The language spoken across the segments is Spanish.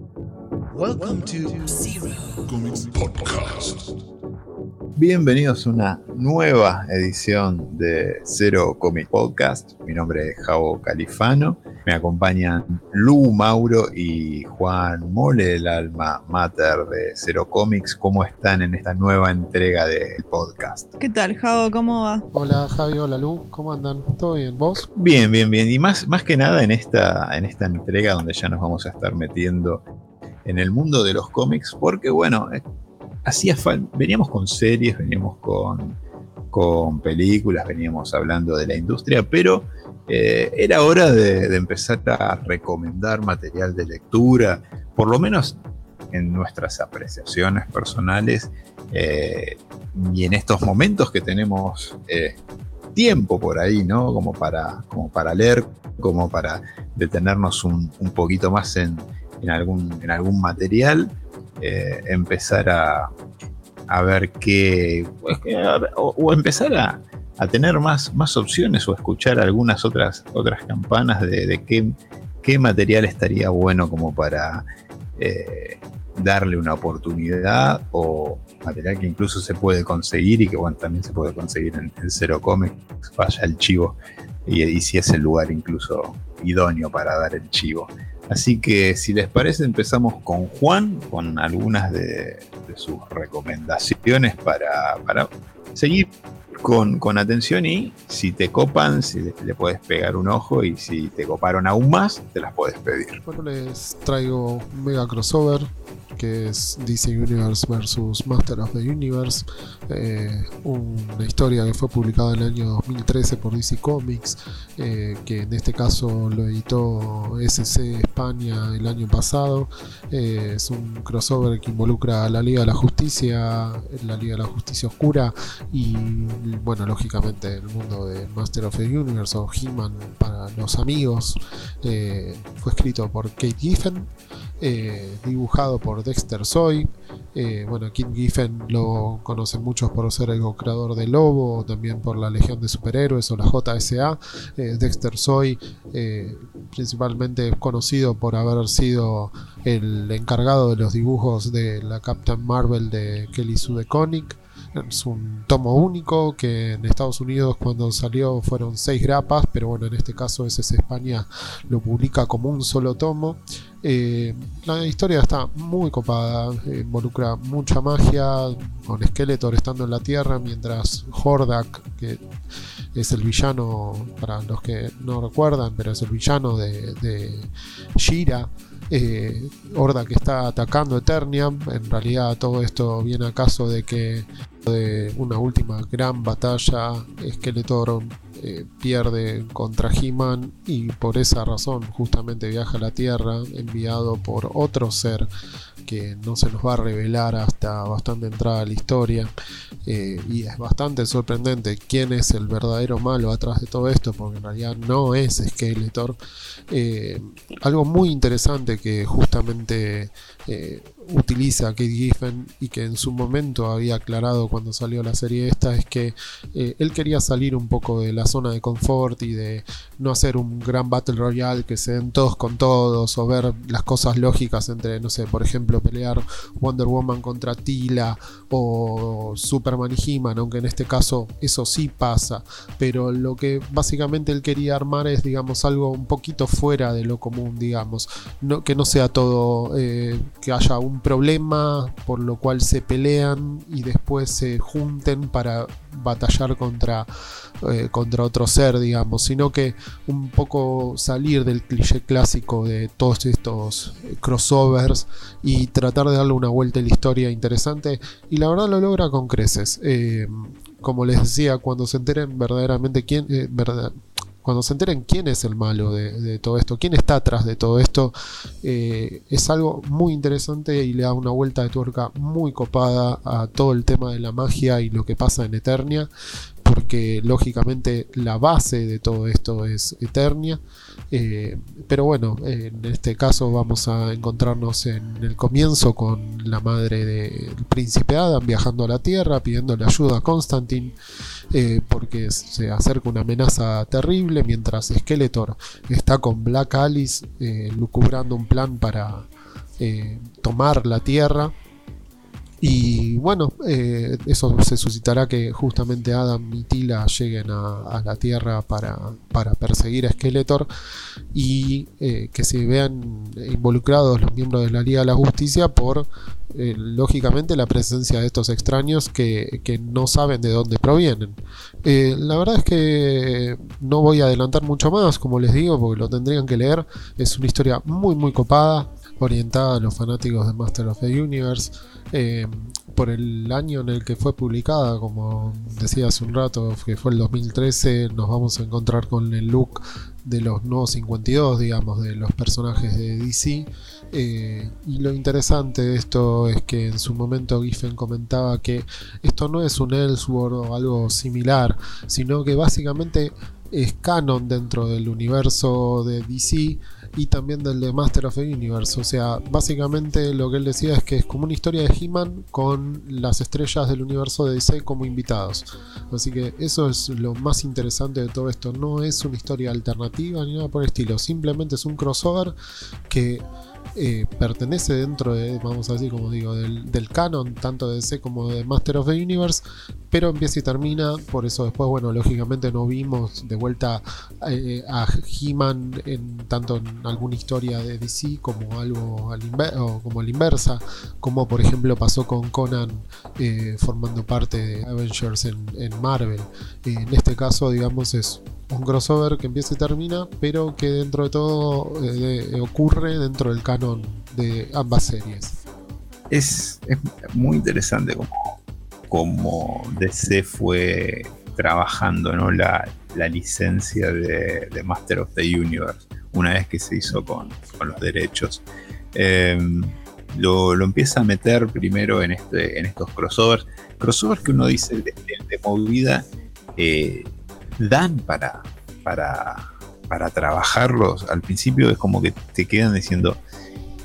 Welcome to Zero Comics Podcast. Bienvenidos a una nueva edición de Zero Comics Podcast. Mi nombre es Javo Califano. Me acompañan Lu Mauro y Juan Mole, el alma mater de Zero Comics. ¿Cómo están en esta nueva entrega del podcast? ¿Qué tal, Javo? ¿Cómo va? Hola, Javi. Hola, Lu. ¿Cómo andan? ¿Todo bien? ¿Vos? Bien, bien, bien. Y más, más que nada en esta, en esta entrega donde ya nos vamos a estar metiendo en el mundo de los cómics, porque bueno, eh, hacía veníamos con series, veníamos con, con películas, veníamos hablando de la industria, pero eh, era hora de, empezar a recomendar material de lectura, por lo menos en nuestras apreciaciones personales eh, y en estos momentos que tenemos tiempo por ahí, ¿no? Como para, como para leer, como para detenernos un, un poquito más en, en algún, en algún material, eh, empezar a, a ver qué, o, empezar a, a, tener más, más opciones o escuchar algunas otras, otras campanas de, qué, qué, material estaría bueno como para eh, darle una oportunidad o material que incluso se puede conseguir y que bueno, también se puede conseguir en, el Cero Comics, vaya el chivo y, y si es el lugar incluso idóneo para dar el chivo. Así que si les parece empezamos con Juan, con algunas de, sus recomendaciones para, seguir con, atención y si te copan, si le, le, puedes pegar un ojo y si te coparon aún más, te las puedes pedir. Bueno, les traigo mega crossover que es DC Universe versus Master of the Universe, eh, una historia que fue publicada en el año 2013 por DC Comics, eh, que en este caso lo editó SC España el año pasado. Eh, es un crossover que involucra a la Liga de la Justicia, la Liga de la Justicia Oscura y, bueno, lógicamente el mundo de Master of the Universe o He-Man para los amigos. fue escrito por Kate Giffen. Eh, dibujado por Dexter Soy. Eh, bueno, Kim Giffen lo conocen muchos por ser el creador de Lobo, también por la Legión de Superhéroes o la JSA. Eh, Dexter Soy, principalmente conocido por haber sido el encargado de los dibujos de la Captain Marvel de Kelly Sue DeConnick. Es un tomo único que en Estados Unidos cuando salió fueron seis grapas, pero bueno, en este caso SS España lo publica como un solo tomo. Eh, la historia está muy copada, involucra mucha magia, con Skeletor estando en la Tierra, mientras Hordak, que es el villano, para los que no recuerdan, pero es el villano de, de Shira, eh, Hordak está atacando Eternia, en realidad todo esto viene a caso de que de una última gran batalla Skeletor eh, pierde contra He-Man y por esa razón justamente viaja a la Tierra enviado por otro ser que no se nos va a revelar hasta bastante entrada a la historia. Eh, y es bastante sorprendente quién es el verdadero malo atrás de todo esto porque en realidad no es Skeletor. Eh, algo muy interesante que justamente utiliza Kate Giffen y que en su momento había aclarado cuando salió la serie esta es que él quería salir un poco de la zona de confort y de no hacer un gran Battle Royale que se den todos con todos o ver las cosas lógicas entre, no sé, por ejemplo, pelear Wonder Woman contra Tila o Superman y He-Man, aunque en este caso eso sí pasa, pero lo que básicamente él quería armar es, digamos, algo un poquito fuera de lo común, digamos, no, que no sea todo, eh, que haya un problema por lo cual se pelean y después se junten para batallar contra, eh, contra otro ser, digamos, sino que un poco salir del cliché clásico de todos estos crossovers y tratar de darle una vuelta a la historia interesante y la verdad lo logra con creces. Eh, como les decía, cuando se enteren verdaderamente quién, eh, verdad, cuando se enteren quién es el malo de, todo esto, quién está atrás de todo esto, eh, es algo muy interesante y le da una vuelta de tuerca muy copada a todo el tema de la magia y lo que pasa en Eternia, porque lógicamente la base de todo esto es Eternia. Eh, pero bueno, en este caso vamos a encontrarnos en el comienzo con la madre del príncipe Adam viajando a la Tierra, pidiéndole ayuda a Constantine, eh, porque se acerca una amenaza terrible, mientras Skeletor está con Black Alice eh, lucubrando un plan para, tomar la Tierra y bueno, eh, eso se suscitará que justamente Adam y Tila lleguen a, la Tierra para, perseguir a Skeletor y eh, que se vean involucrados los miembros de la Liga de la Justicia por, eh, lógicamente, la presencia de estos extraños que, que no saben de dónde provienen. la verdad es que no voy a adelantar mucho más, como les digo, porque lo tendrían que leer. Es una historia muy, muy copada, orientada a los fanáticos de Master of the Universe. Eh, por el año en el que fue publicada, como decía hace un rato, que fue el 2013, nos vamos a encontrar con el look de los nuevos 52, digamos, de los personajes de DC. Eh, y lo interesante de esto es que en su momento Giffen comentaba que esto no es un Elseworld o algo similar, sino que básicamente es canon dentro del universo de DC y también del de Master of the Universe. O sea, básicamente lo que él decía es que es como una historia de He-Man con las estrellas del universo de DC como invitados. Así que eso es lo más interesante de todo esto. No es una historia alternativa ni nada por el estilo. Simplemente es un crossover que eh, pertenece dentro de, vamos a decir, como digo, del, canon, tanto de DC como de Master of the Universe, pero empieza y termina, por eso después, bueno, lógicamente no vimos de vuelta eh, a He-Man en, tanto en alguna historia de DC como algo al como la inversa, como por ejemplo pasó con Conan eh, formando parte de Avengers en, en Marvel. en este caso, digamos, es un crossover que empieza y termina, pero que dentro de todo eh, ocurre dentro del canon de ambas series. Es, muy interesante como, como, DC fue trabajando ¿no? la, licencia de, Master of the Universe una vez que se hizo con, los derechos. Em, lo, empieza a meter primero en, este, en estos crossovers. Crossovers que uno dice de, de movida eh, dan para, para, para trabajarlos, al principio es como que te quedan diciendo,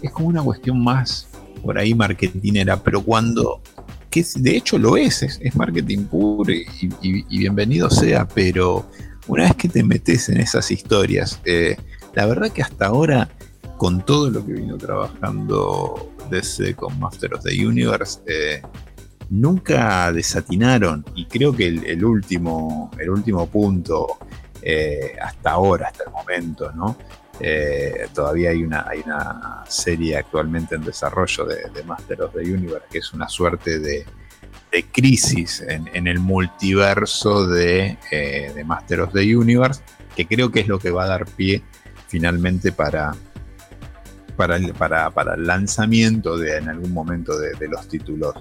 es como una cuestión más por ahí marketingera, pero cuando, que de hecho lo es, es, marketing puro y, bienvenido sea, pero una vez que te metes en esas historias, eh, la verdad que hasta ahora, con todo lo que vino trabajando desde con Master of the Universe, eh, nunca desatinaron y creo que el, último, el último punto eh, hasta ahora, hasta el momento, ¿no? Eh, todavía hay una, hay una serie actualmente en desarrollo de, Master of the Universe que es una suerte de, crisis en, el multiverso de, eh, de, Master of the Universe, que creo que es lo que va a dar pie finalmente para, para, el, para, para el lanzamiento de, en algún momento de, los títulos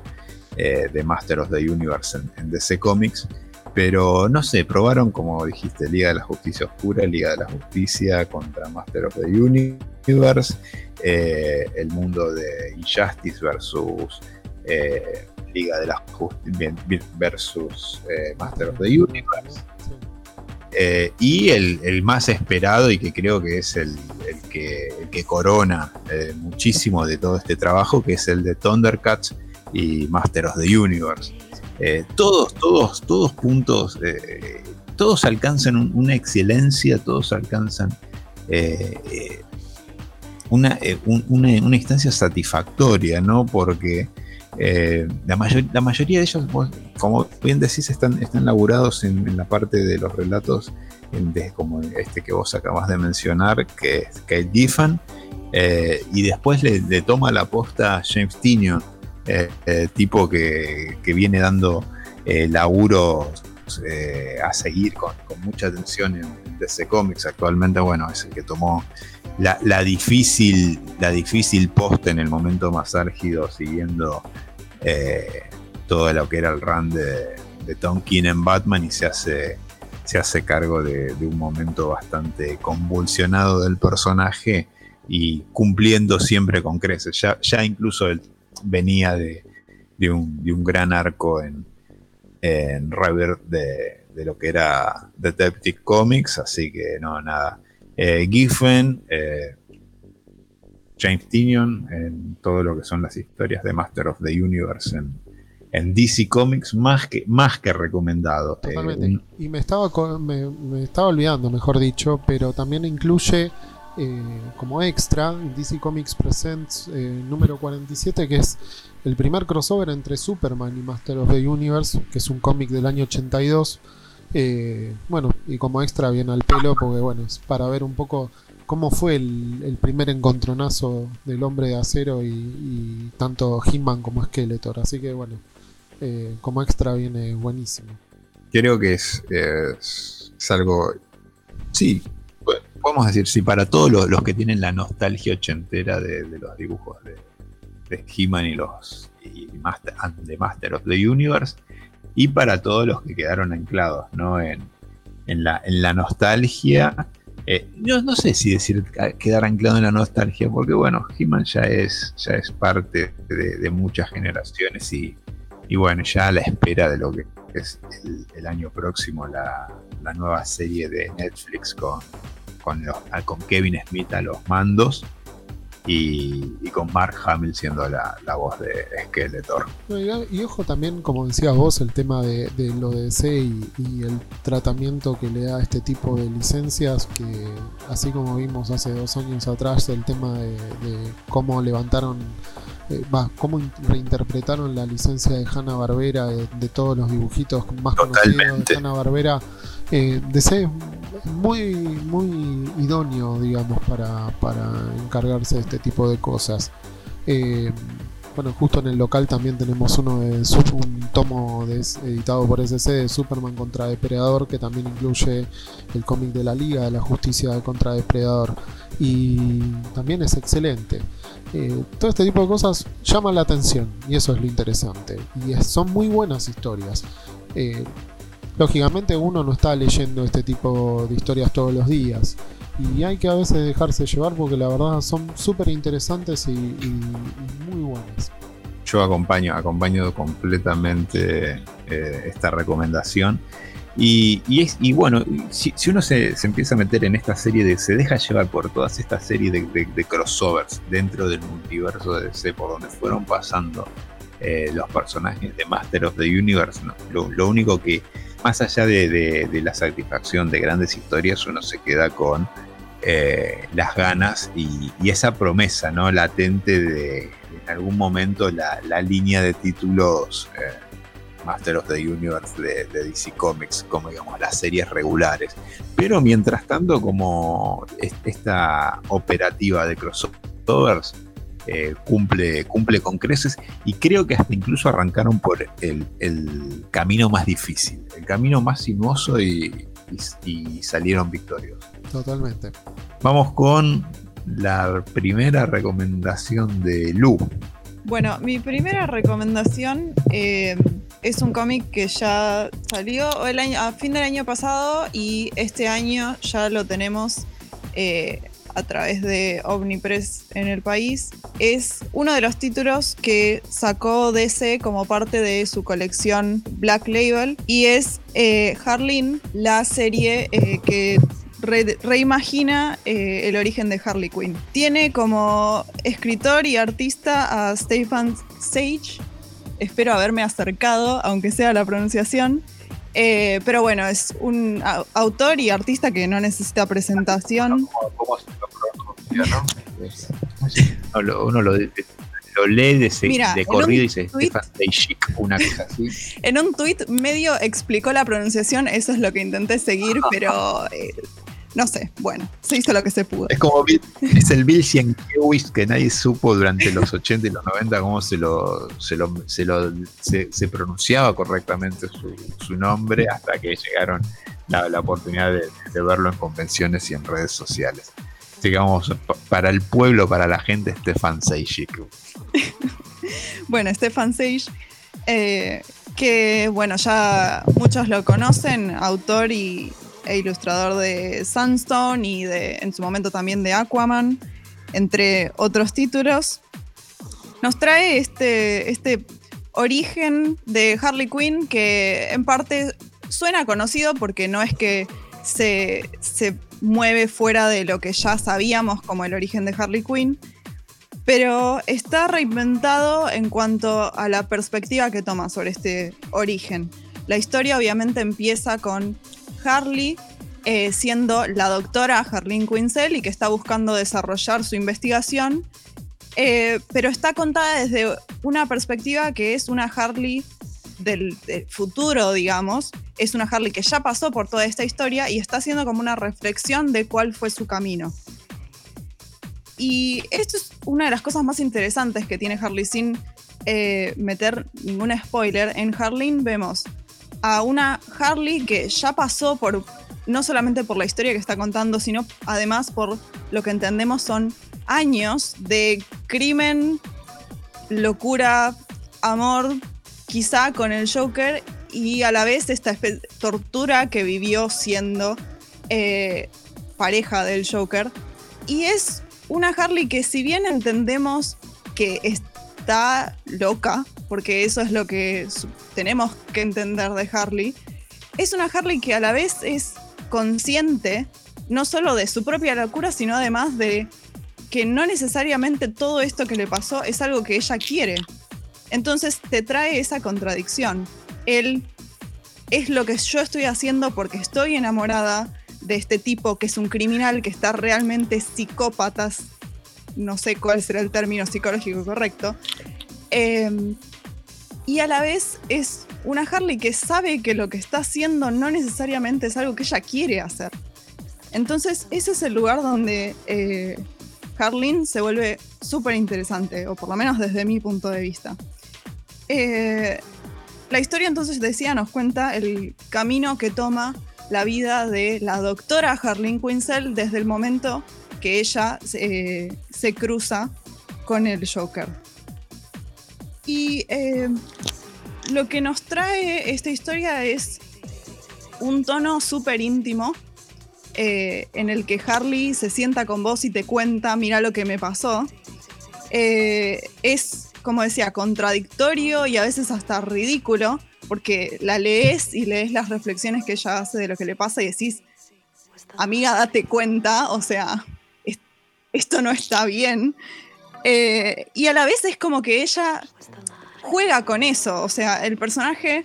eh, de Master of the Universe en, DC Comics. Pero no sé, probaron, como dijiste, Liga de la Justicia Oscura, Liga de la Justicia contra Master of the Universe, eh, el mundo de Injustice versus eh, Liga de la Justicia versus Master of the Universe. y el, más esperado y que creo que es el, que, el que, corona muchísimo de todo este trabajo, que es el de Thundercats y Master of the Universe. Eh, todos, todos, todos puntos, eh, todos alcanzan una excelencia, todos alcanzan eh, una, una, instancia satisfactoria, ¿no? Porque la, la, mayoría de ellos, como bien decís, están, están laburados en, la parte de los relatos, como este que vos acabas de mencionar, que es Kate Giffen, y después le, le, toma la posta a James Tinion eh, eh, tipo que, viene dando eh, laburo a seguir con, mucha atención en, DC Comics. Actualmente, bueno, es el que tomó la, difícil, la difícil posta en el momento más álgido, siguiendo todo lo que era el run de, Tom King en Batman y se hace se hace cargo de, un momento bastante convulsionado del personaje y cumpliendo siempre con creces. Ya, ya incluso el venía de, un, gran arco en, en River de, lo que era Detective Comics, así que no, nada. Eh, Giffen, eh, James Tinion, en todo lo que son las historias de Master of the Universe en, DC Comics, más que, más que recomendado. Eh, y me estaba, me, estaba olvidando, mejor dicho, pero también incluye eh, como extra DC Comics Presents eh, número 47, que es el primer crossover entre Superman y Master of the Universe, que es un cómic del año 82. Eh, bueno, y como extra viene al pelo, porque bueno, es para ver un poco cómo fue el, primer encontronazo del hombre de acero y, tanto He-Man como Skeletor. Así que bueno, eh, como extra viene buenísimo. Creo que es, es, algo, sí, podemos decir, sí, para todos los, que tienen la nostalgia ochentera de, los dibujos de, de He-Man y los y Master, de Master of the Universe, y para todos los que quedaron anclados ¿no? en, en, la, en la nostalgia. Eh, yo no sé si decir quedar anclado en la nostalgia, porque bueno, He-Man ya es, ya es parte de, muchas generaciones y, y, bueno, ya a la espera de lo que es el, año próximo la, la, nueva serie de Netflix con, con, los, con Kevin Smith a los mandos y, con Mark Hamill siendo la, voz de Skeletor. Y, ojo también, como decías vos, el tema de, lo de DC y, el tratamiento que le da este tipo de licencias, que así como vimos hace dos años atrás el tema de, cómo levantaron eh, va, cómo reinterpretaron la licencia de Hanna Barbera de, todos los dibujitos más conocidos de Hanna Barbera. DC muy, muy idóneo, digamos, para, para encargarse de este tipo de cosas. Eh, bueno, justo en el local también tenemos uno de un tomo editado por SC de Superman contra Depredador, que también incluye el cómic de la Liga de la Justicia contra Depredador. Y también es excelente. Eh, todo este tipo de cosas llaman la atención y eso es lo interesante. Y son muy buenas historias. Eh, lógicamente uno no está leyendo este tipo de historias todos los días y hay que a veces dejarse llevar porque la verdad son súper interesantes y, muy buenas. Yo acompaño, acompaño completamente eh, esta recomendación. Y, y, bueno, si, uno se, empieza a meter en esta serie de. se deja llevar por todas estas series de, crossovers dentro del multiverso de DC, por donde fueron pasando eh, los personajes de Master of the Universe, lo, único que más allá de, la satisfacción de grandes historias, uno se queda con eh, las ganas y, esa promesa ¿no? latente de, en algún momento la, línea de títulos eh, Master of the Universe de, DC Comics, como digamos las series regulares. Pero mientras tanto, como esta operativa de crossovers eh, cumple, cumple con creces y creo que hasta incluso arrancaron por el, camino más difícil, el camino más sinuoso y, salieron victoriosos. Totalmente. Vamos con la primera recomendación de Lu. Bueno, mi primera recomendación eh, es un cómic que ya salió el año, a fin del año pasado y este año ya lo tenemos eh, a través de Omnipress en el país, es uno de los títulos que sacó DC como parte de su colección Black Label y es eh, Harleen, la serie eh, que reimagina eh, el origen de Harley Quinn. Tiene como escritor y artista a Stefan Sage. Espero haberme acercado, aunque sea la pronunciación. Pero bueno, es un autor y artista que no necesita presentación. ¿Cómo, uno lo, lee de, corrido y dice una cosa así. En un tuit medio explicó la pronunciación, eso es lo que intenté seguir, pero eh, no sé, bueno, se hizo lo que se pudo. Es como es el Bill Sienkiewicz que nadie supo durante los 80 y los 90 cómo se lo se, lo, se, pronunciaba correctamente su, nombre hasta que llegaron la, oportunidad de verlo en convenciones y en redes sociales digamos, para el pueblo, para la gente, Stefan Sage. bueno, Stefan Sage, eh, que bueno, ya muchos lo conocen, autor y, e ilustrador de Sunstone y de, en su momento también de Aquaman, entre otros títulos. Nos trae este, este origen de Harley Quinn que en parte suena conocido porque no es que se, se mueve fuera de lo que ya sabíamos como el origen de Harley Quinn, pero está reinventado en cuanto a la perspectiva que toma sobre este origen. La historia obviamente empieza con Harley eh, siendo la doctora Harleen Quinzel y que está buscando desarrollar su investigación, eh, pero está contada desde una perspectiva que es una Harley del, futuro, digamos. Es una Harley que ya pasó por toda esta historia y está haciendo como una reflexión de cuál fue su camino. Y esto es una de las cosas más interesantes que tiene Harley sin eh, meter ningún spoiler. En Harleen vemos a una Harley que ya pasó por, no solamente por la historia que está contando, sino además por lo que entendemos son años de crimen, locura, amor, quizá con el Joker y a la vez esta tortura que vivió siendo eh, pareja del Joker. Y es una Harley que si bien entendemos que está loca, porque eso es lo que tenemos que entender de Harley, es una Harley que a la vez es consciente no solo de su propia locura, sino además de que no necesariamente todo esto que le pasó es algo que ella quiere. Entonces te trae esa contradicción. Él es lo que yo estoy haciendo porque estoy enamorada de este tipo que es un criminal que está realmente psicópatas, no sé cuál será el término psicológico correcto, eh, y a la vez es una Harley que sabe que lo que está haciendo no necesariamente es algo que ella quiere hacer. Entonces ese es el lugar donde eh, se vuelve súper interesante, o por lo menos desde mi punto de vista. Eh, la historia entonces decía, nos cuenta el camino que toma la vida de la doctora Harleen Quinzel desde el momento que ella eh, se cruza con el Joker. Y eh, lo que nos trae esta historia es un tono súper íntimo eh, en el que Harley se sienta con vos y te cuenta, mira lo que me pasó. es, como decía, contradictorio y a veces hasta ridículo porque la lees y lees las reflexiones que ella hace de lo que le pasa y decís, amiga, date cuenta, o sea, esto no está bien. Eh, y a la vez es como que ella juega con eso, o sea, el personaje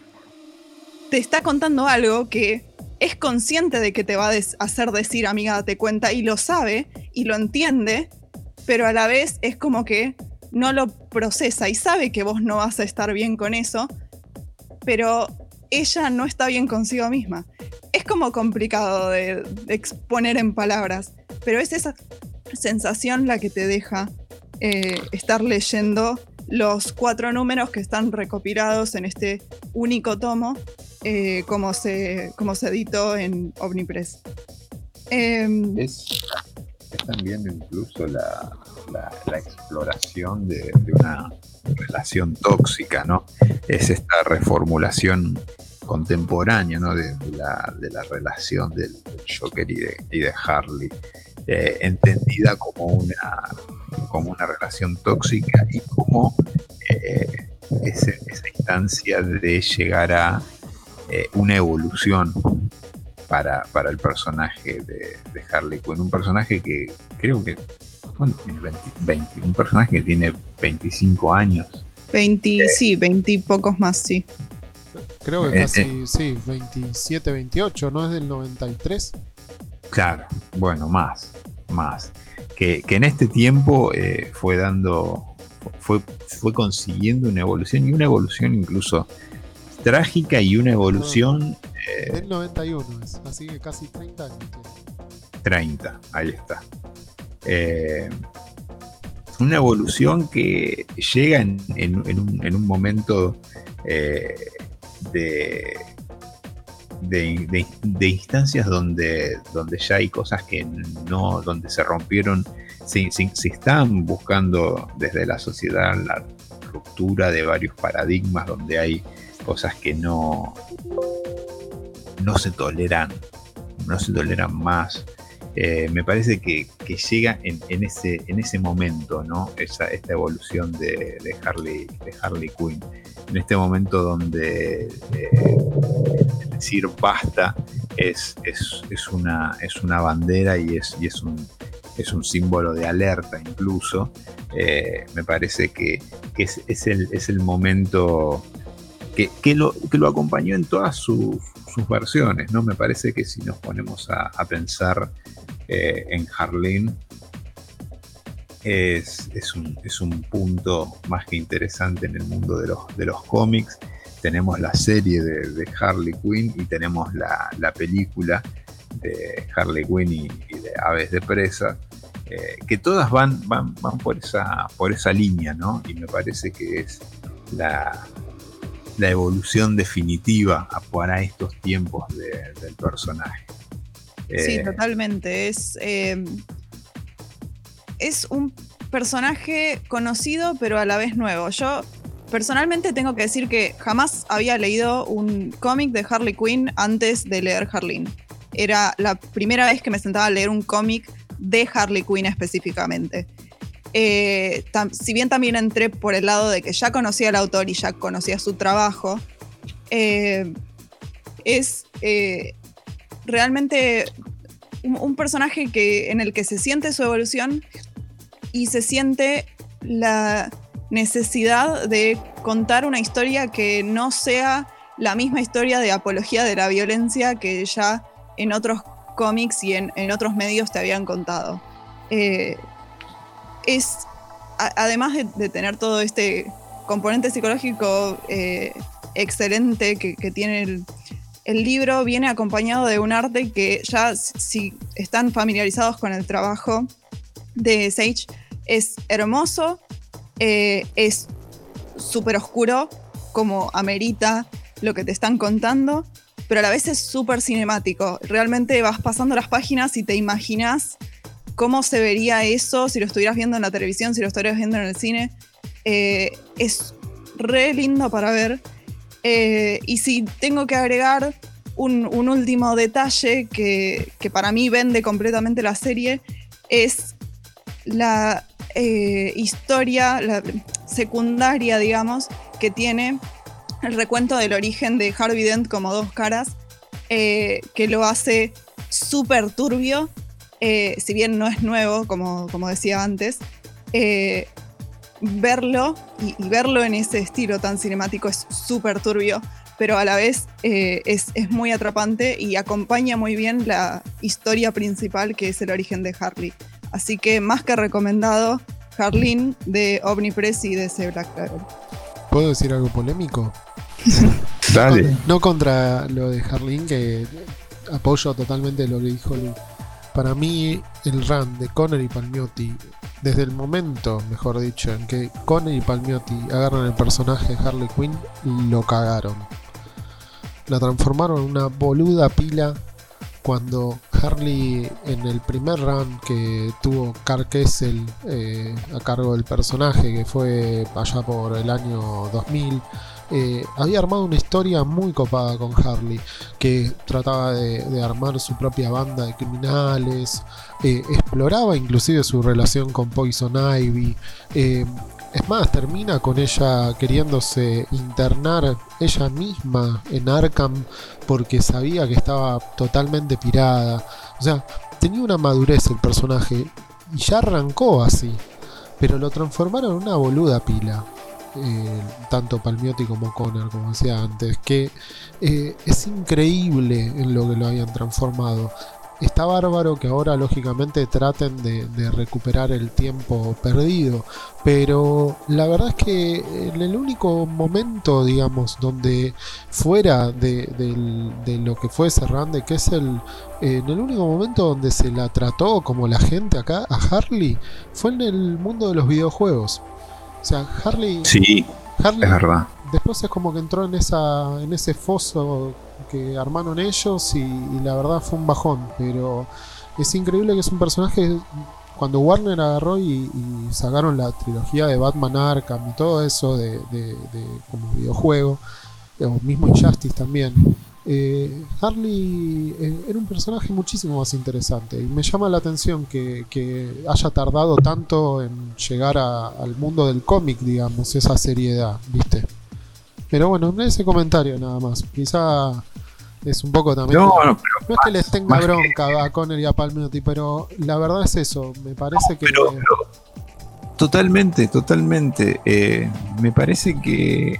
te está contando algo que es consciente de que te va a hacer decir, amiga, date cuenta, y lo sabe y lo entiende, pero a la vez es como que no lo procesa y sabe que vos no vas a estar bien con eso, pero ella no está bien consigo misma. Es como complicado de, exponer en palabras, pero es esa sensación la que te deja eh, estar leyendo los cuatro números que están recopilados en este único tomo, eh, como, se, como se editó en Omnipress. Em, es, también incluso la, exploración de, una relación tóxica, ¿no? Es esta reformulación contemporánea, ¿no? De, la, relación del, Joker y de, Harley, eh, entendida como una, como una relación tóxica y como eh, esa instancia de llegar a eh, una evolución para, para, el personaje de, Harley Quinn, un personaje que creo que un personaje que tiene 25 años. 20, eh, sí, 20 y pocos más, sí. Creo que eh, casi, eh. sí, 27, 28, ¿no es del 93? Claro, bueno, más, más. Que, en este tiempo fue dando, fue, fue consiguiendo una evolución y una evolución incluso trágica y una evolución... del 91, así que casi 30 años. 30, ahí está. Eh, una evolución que llega en, un, momento eh, de, de, instancias donde, donde ya hay cosas que no, donde se rompieron, se, están buscando desde la sociedad la ruptura de varios paradigmas, donde hay cosas que no, no se toleran, no se toleran más. Eh, me parece que, llega en, ese, en ese momento, ¿no? Esa, esta evolución de, Harley, de Harley Quinn. En este momento donde eh, decir basta es, es, una, es una bandera y es, y es, un, es un símbolo de alerta incluso. Eh, me parece que, es, el, es el momento que, lo, que lo acompañó en todas sus versiones, ¿no? Me parece que si nos ponemos a, pensar eh, en Harleen, es, un, punto más que interesante en el mundo de los, de los cómics. Tenemos la serie de, Harley Quinn y tenemos la, película de Harley Quinn y, de Aves de Presa, eh, que todas van, van, van por, esa, por esa línea, ¿no? Y me parece que es la, la evolución definitiva para estos tiempos del personaje. Sí, eh, totalmente. Es, em, es un personaje conocido, pero a la vez nuevo. Yo personalmente tengo que decir que jamás había leído un cómic de Harley Quinn antes de leer Harleen. Era la primera vez que me sentaba a leer un cómic de Harley Quinn específicamente. Eh, si bien también entré por el lado de que ya conocía al autor y ya conocía su trabajo, eh, es eh, realmente un, personaje que, en el que se siente su evolución y se siente la necesidad de contar una historia que no sea la misma historia de apología de la violencia que ya en otros cómics y en, otros medios te habían contado. Es, además de, tener todo este componente psicológico eh, excelente que, tiene el, libro, viene acompañado de un arte que ya si están familiarizados con el trabajo de Sage, es hermoso, eh, es súper oscuro, como amerita lo que te están contando, pero a la vez es súper cinemático. Realmente vas pasando las páginas y te imaginas cómo se vería eso si lo estuvieras viendo en la televisión, si lo estuvieras viendo en el cine. Eh, es re lindo para ver. Eh, y si tengo que agregar un, último detalle que, para mí vende completamente la serie, es la eh, historia secundaria, digamos, que tiene el recuento del origen de Harvey Dent como dos caras, que lo hace súper turbio eh, si bien no es nuevo, como, como decía antes, eh, verlo y, verlo en ese estilo tan cinemático es súper turbio, pero a la vez eh, es, muy atrapante y acompaña muy bien la historia principal que es el origen de Harley. Así que más que recomendado, Harleen de Omnipress y de ese Black Label. ¿Puedo decir algo polémico? Dale. No, contra lo de Harleen, que apoyo totalmente lo que dijo Luis para mí el run de Conner y Palmiotti, desde el momento, mejor dicho, en que Conner y Palmiotti agarran el personaje de Harley Quinn, lo cagaron. La transformaron en una boluda pila cuando Harley en el primer run que tuvo Carl Kessel eh, a cargo del personaje, que fue allá por el año 2000, eh, había armado una historia muy copada con Harley, que trataba de, armar su propia banda de criminales, eh, exploraba inclusive su relación con Poison Ivy. Es más, termina con ella queriéndose internar ella misma en Arkham porque sabía que estaba totalmente pirada. O sea, tenía una madurez el personaje y ya arrancó así. Pero lo transformaron en una boluda pila. Eh, tanto Palmiotti como Conner, como decía antes, que eh, es increíble en lo que lo habían transformado. Está bárbaro que ahora lógicamente traten de, recuperar el tiempo perdido, pero la verdad es que en el único momento, digamos, donde fuera de, lo que fue Serrande, que es el, en el único momento donde se la trató como la gente acá a Harley, fue en el mundo de los videojuegos. O sea, Harley. Sí, es verdad. Después es como que entró en, esa, en ese foso que armaron ellos y, la verdad fue un bajón. Pero es increíble que es un personaje. Cuando Warner agarró y, sacaron la trilogía de Batman Arkham y todo eso de, como videojuego, o mismo Injustice también eh, Harley eh, era un personaje muchísimo más interesante y me llama la atención que, haya tardado tanto en llegar al mundo del cómic, digamos, esa seriedad, ¿viste? Pero bueno, ese comentario nada más. Quizá es un poco también. No, no, es que les tenga bronca a Conner y a Palmiotti, pero la verdad es eso. Me parece que. totalmente, totalmente. Eh, me parece que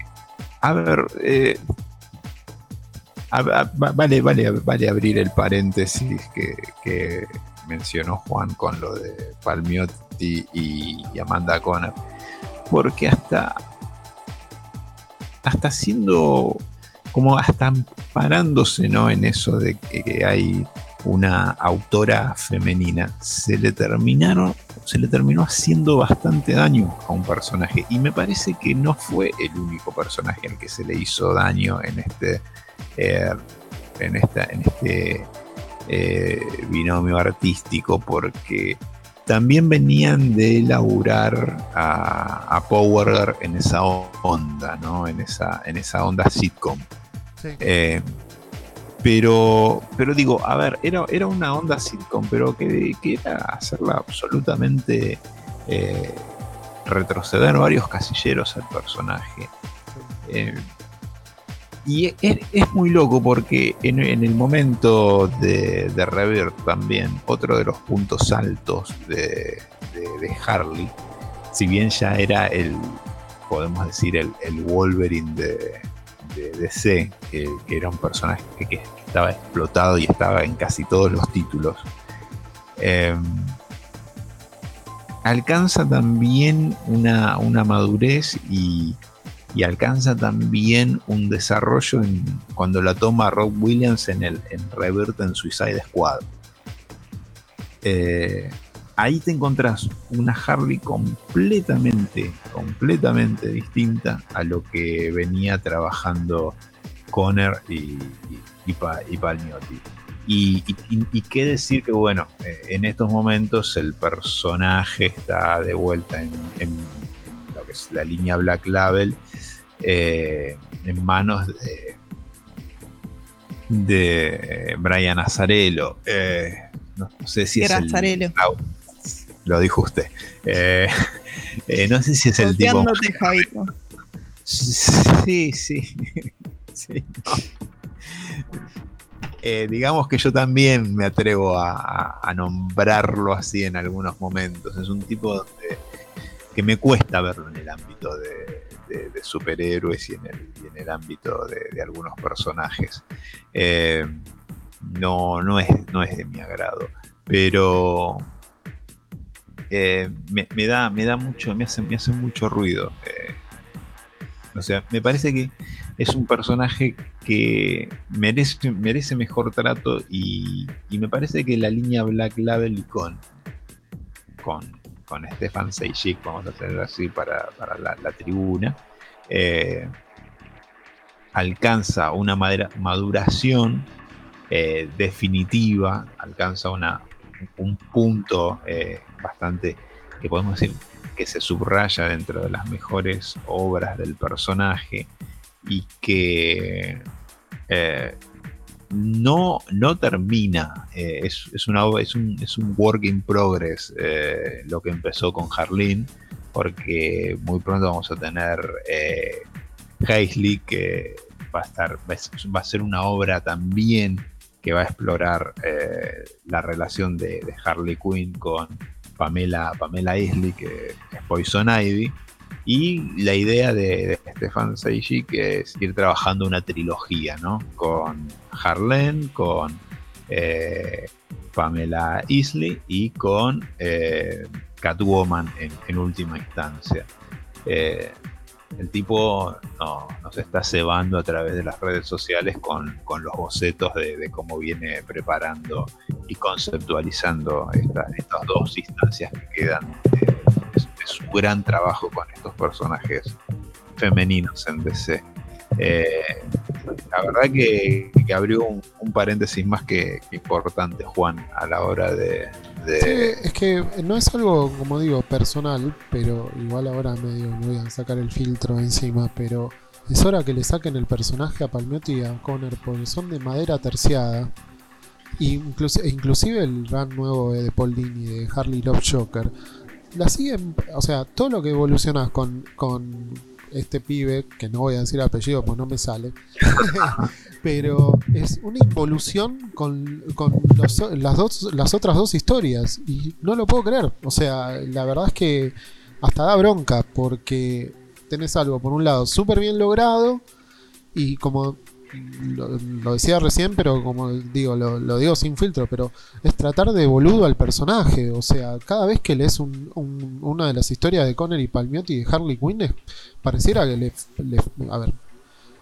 a ver, eh, vale, vale, vale abrir el paréntesis que, mencionó Juan con lo de Palmiotti y, Amanda Conner. Porque hasta, hasta siendo como hasta parándose ¿no? en eso de que hay una autora femenina, se le terminaron, se le terminó haciendo bastante daño a un personaje. Y me parece que no fue el único personaje al que se le hizo daño en este eh, en, esta, en este eh, binomio artístico porque también venían de laburar a, a Power en esa onda, ¿no? En esa, en esa onda sitcom. Eh, pero, pero digo, a ver, era, era una onda sitcom, pero que, que era hacerla absolutamente retroceder varios casilleros al personaje. Y es, muy loco porque en, el momento de, de también, otro de los puntos altos de, Harley, si bien ya era el, podemos decir, el, Wolverine de, DC, que, era un personaje que, estaba explotado y estaba en casi todos los títulos. Em, alcanza también una, una madurez y, y alcanza también un desarrollo cuando la toma Rob Williams en, el, en Revert en Suicide Squad. Eh, ahí te encontrás una Harley completamente, completamente distinta a lo que venía trabajando Conner y, y, Palmiotti. Y, qué decir que, bueno, eh, en estos momentos el personaje está de vuelta en, en es la línea Black Label eh, en manos de, de Brian Azarello. Eh, no, sé si es el, lo dijo usted. Eh, no sé si es el tipo. Sí, sí. digamos que yo también me atrevo a, a, nombrarlo así en algunos momentos. Es un tipo donde, que me cuesta verlo en el ámbito de, superhéroes y en el, en el ámbito de, algunos personajes. Eh, no, no, es, no es de mi agrado, pero eh, me, da, me da mucho, me hace, me hace mucho ruido. Eh, o sea, me parece que es un personaje que merece, merece mejor trato y, me parece que la línea Black Label y con, con con Stefan Sejic, vamos a tener así para, la, tribuna, eh, alcanza una maduración eh, definitiva, alcanza una, un punto eh, bastante, que podemos decir, que se subraya dentro de las mejores obras del personaje y que no, no termina. Eh, es, una, es, un, es un work in progress eh, lo que empezó con Harleen, porque muy pronto vamos a tener eh, que va a, estar, va a ser una obra también que va a explorar eh, la relación de, Harley Quinn con Pamela, Pamela Isley, que es Poison Ivy. Y la idea de, Stefan Sejic es ir trabajando una trilogía, ¿no? Con Harleen, con eh, Pamela Isley y con eh, Catwoman en, última instancia. Eh, el tipo nos está cebando a través de las redes sociales con, los bocetos de, cómo viene preparando y conceptualizando estas dos instancias que quedan su gran trabajo con estos personajes femeninos en DC. Eh, la verdad que, abrió un, paréntesis más que, importante, Juan, a la hora de, es que no es algo, como digo, personal, pero igual ahora medio me voy a sacar el filtro encima, pero es hora que le saquen el personaje a Palmiotti y a Conner, porque son de madera terciada. Inclusive, inclusive el run nuevo de Paul Dini de Harley Love Joker la siguen, o sea, todo lo que evolucionas con, con este pibe, que no voy a decir apellido pues no me sale, pero es una involución con, las, dos, las otras dos historias y no lo puedo creer, o sea, la verdad es que hasta da bronca porque tenés algo, por un lado, súper bien logrado y como lo, decía recién, pero como digo, lo, digo sin filtro, pero es tratar de boludo al personaje. O sea, cada vez que lees una de las historias de Conner y Palmiotti y de Harley Quinn, pareciera que le, A ver,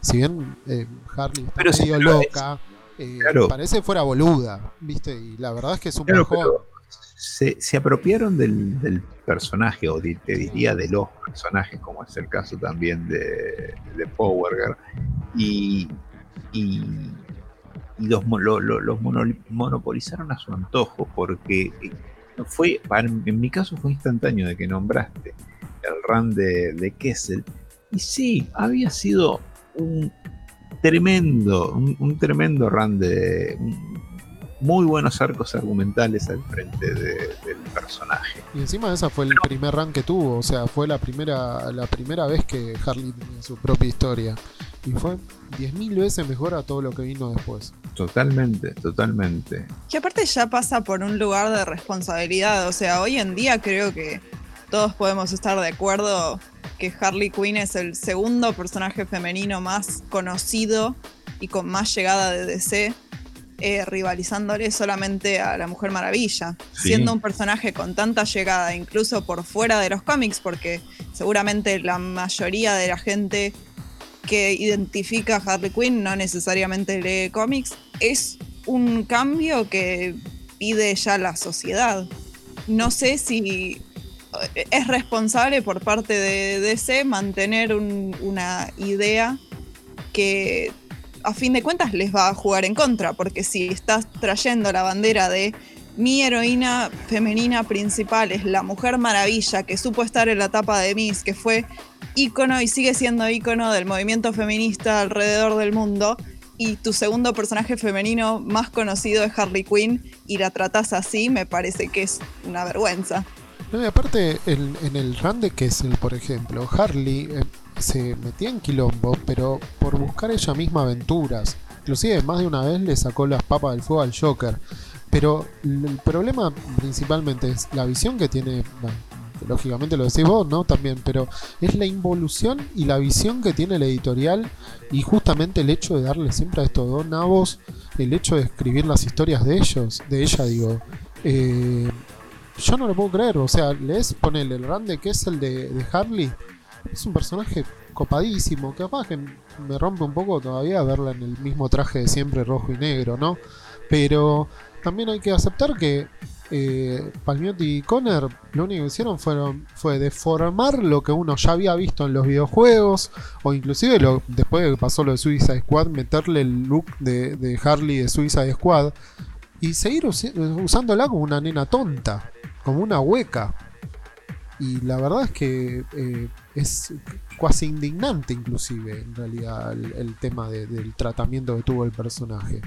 si bien eh, Harley está medio loca, eh, parece fuera boluda, ¿viste? Y la verdad es que es un claro, se, se, apropiaron del, personaje, o te diría de los personajes, como es el caso también de, de Power y y, los, monopolizaron a su antojo porque eh, fue, en mi caso fue instantáneo de que nombraste el run de, Kessel y sí, había sido un tremendo, un, tremendo run de muy buenos arcos argumentales al frente del personaje. Y encima esa fue el primer run que tuvo, o sea, fue la primera, la primera vez que Harley tenía su propia historia. Y fue 10.000 veces mejor a todo lo que vino después. Totalmente, totalmente. Que aparte ya pasa por un lugar de responsabilidad. O sea, hoy en día creo que todos podemos estar de acuerdo que Harley Quinn es el segundo personaje femenino más conocido y con más llegada de DC, eh, rivalizándole solamente a la Mujer Maravilla, siendo un personaje con tanta llegada, incluso por fuera de los cómics, porque seguramente la mayoría de la gente que identifica a Harley Quinn, no necesariamente lee cómics, es un cambio que pide ya la sociedad. No sé si es responsable por parte de DC mantener una idea que a fin de cuentas les va a jugar en contra, porque si estás trayendo la bandera de mi heroína femenina principal es la Mujer Maravilla, que supo estar en la tapa de Miss, que fue ícono y sigue siendo ícono del movimiento feminista alrededor del mundo. Y tu segundo personaje femenino más conocido es Harley Quinn y la tratas así, me parece que es una vergüenza. No, y aparte, en, el run de Kessel, por ejemplo, Harley eh, se metía en quilombo, pero por buscar ella misma aventuras. Inclusive más de una vez le sacó las papas del fuego al Joker. Pero el problema principalmente es la visión que tiene, lógicamente lo decís vos, ¿no? También, pero es la involución y la visión que tiene la editorial y justamente el hecho de darle siempre a estos dos nabos, el hecho de escribir las historias de ellos, de ella, digo. Eh, yo no lo puedo creer, o sea, lees, ponele el grande que es el de, de Harley, es un personaje copadísimo, capaz que me rompe un poco todavía verla en el mismo traje de siempre rojo y negro, ¿no? Pero también hay que aceptar que eh, Palmiotti y Conner lo único que hicieron fueron, fue deformar lo que uno ya había visto en los videojuegos o inclusive después de que pasó lo de Suicide Squad, meterle el look de, Harley de Suicide Squad y seguir usándola como una nena tonta, como una hueca. Y la verdad es que eh, es casi indignante inclusive en realidad el, tema del tratamiento que tuvo el personaje.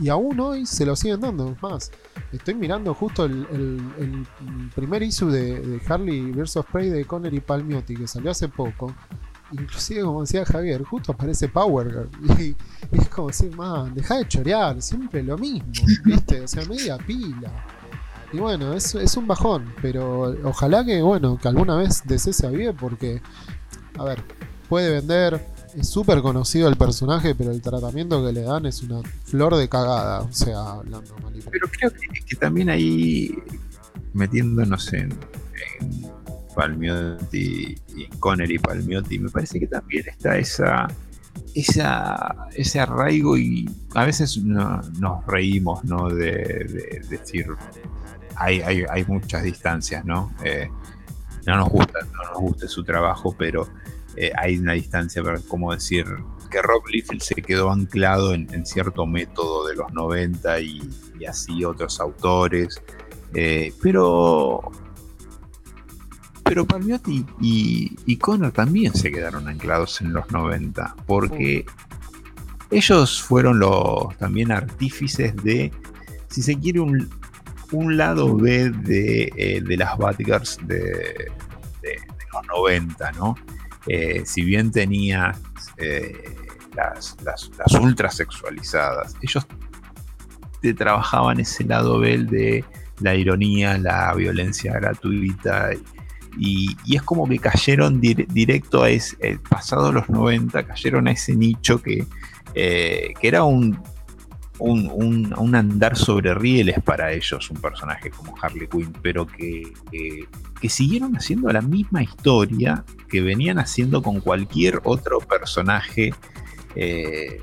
Y aún hoy se lo siguen dando. Más, estoy mirando justo el, primer issue de, Harley vs. Prey de Conner y Palmiotti que salió hace poco. Inclusive, como decía Javier, justo aparece Power Y, es como decir, man, deja de chorear, siempre lo mismo, ¿viste? O sea, media pila. Y bueno, es, es un bajón, pero ojalá que, bueno, que alguna vez DC se avive porque, a ver, puede vender, es súper conocido el personaje, pero el tratamiento que le dan es una flor de cagada, o sea, hablando mal Pero creo que, también ahí, metiéndonos en, en Palmiotti y Conner y Palmiotti, me parece que también está esa, esa ese arraigo y a veces nos reímos, ¿no? De, decir, hay, hay, hay, muchas distancias, ¿no? Eh, no nos gusta, no nos gusta su trabajo, pero eh, hay una distancia, pero como decir que Rob Liefeld se quedó anclado en, cierto método de los 90 y, así otros autores. Eh, pero pero Palmiotti y, y Connor también se quedaron anclados en los 90, porque ellos fueron los también artífices de, si se quiere, un, un lado B de, eh, de las Batgirls de, de, los 90, ¿no? Eh, si bien tenía eh, las, las, ultra sexualizadas, ellos te trabajaban ese lado bel de la ironía, la violencia gratuita Y, es como que cayeron directo a ese, eh, pasado los 90, cayeron a ese nicho que, que era un, un, andar sobre rieles para ellos, un personaje como Harley Quinn, pero que, que, siguieron haciendo la misma historia que venían haciendo con cualquier otro personaje, eh,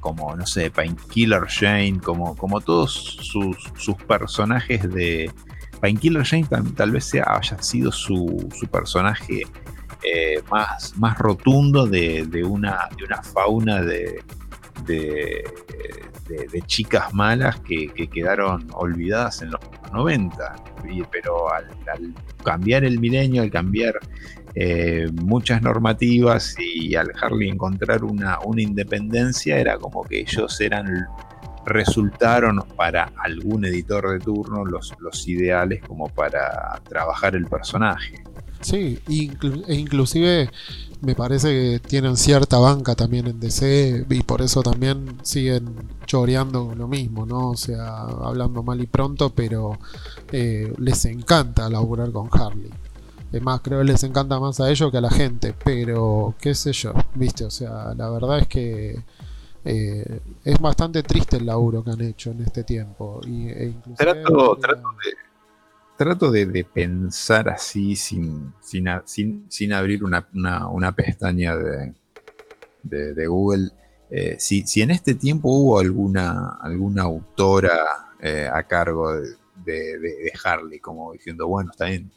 como, no sé, Painkiller Jane, como, como todos sus, sus personajes de... Painkiller Jane tal, vez sea, haya sido su, su personaje eh, más, más rotundo de, de, una, de una fauna de, de, chicas malas que, quedaron olvidadas en los 90. Pero al, cambiar el milenio, al cambiar eh, muchas normativas y al Harley encontrar una, una independencia, era como que ellos eran resultaron para algún editor de turno los, los ideales como para trabajar el personaje. Sí, e inclusive me parece que tienen cierta banca también en DC y por eso también siguen choreando lo mismo, ¿no? O sea, hablando mal y pronto, pero eh, les encanta laburar con Harley. Es más, creo que les encanta más a ellos que a la gente, pero qué sé yo, viste, o sea, la verdad es que eh, es bastante triste el laburo que han hecho en este tiempo. Y, e trato, trato de trato de, pensar así sin, sin, sin, abrir una, pestaña de, Google. Eh, si, en este tiempo hubo alguna, alguna autora eh, a cargo de, Harley, como diciendo, bueno, está bien,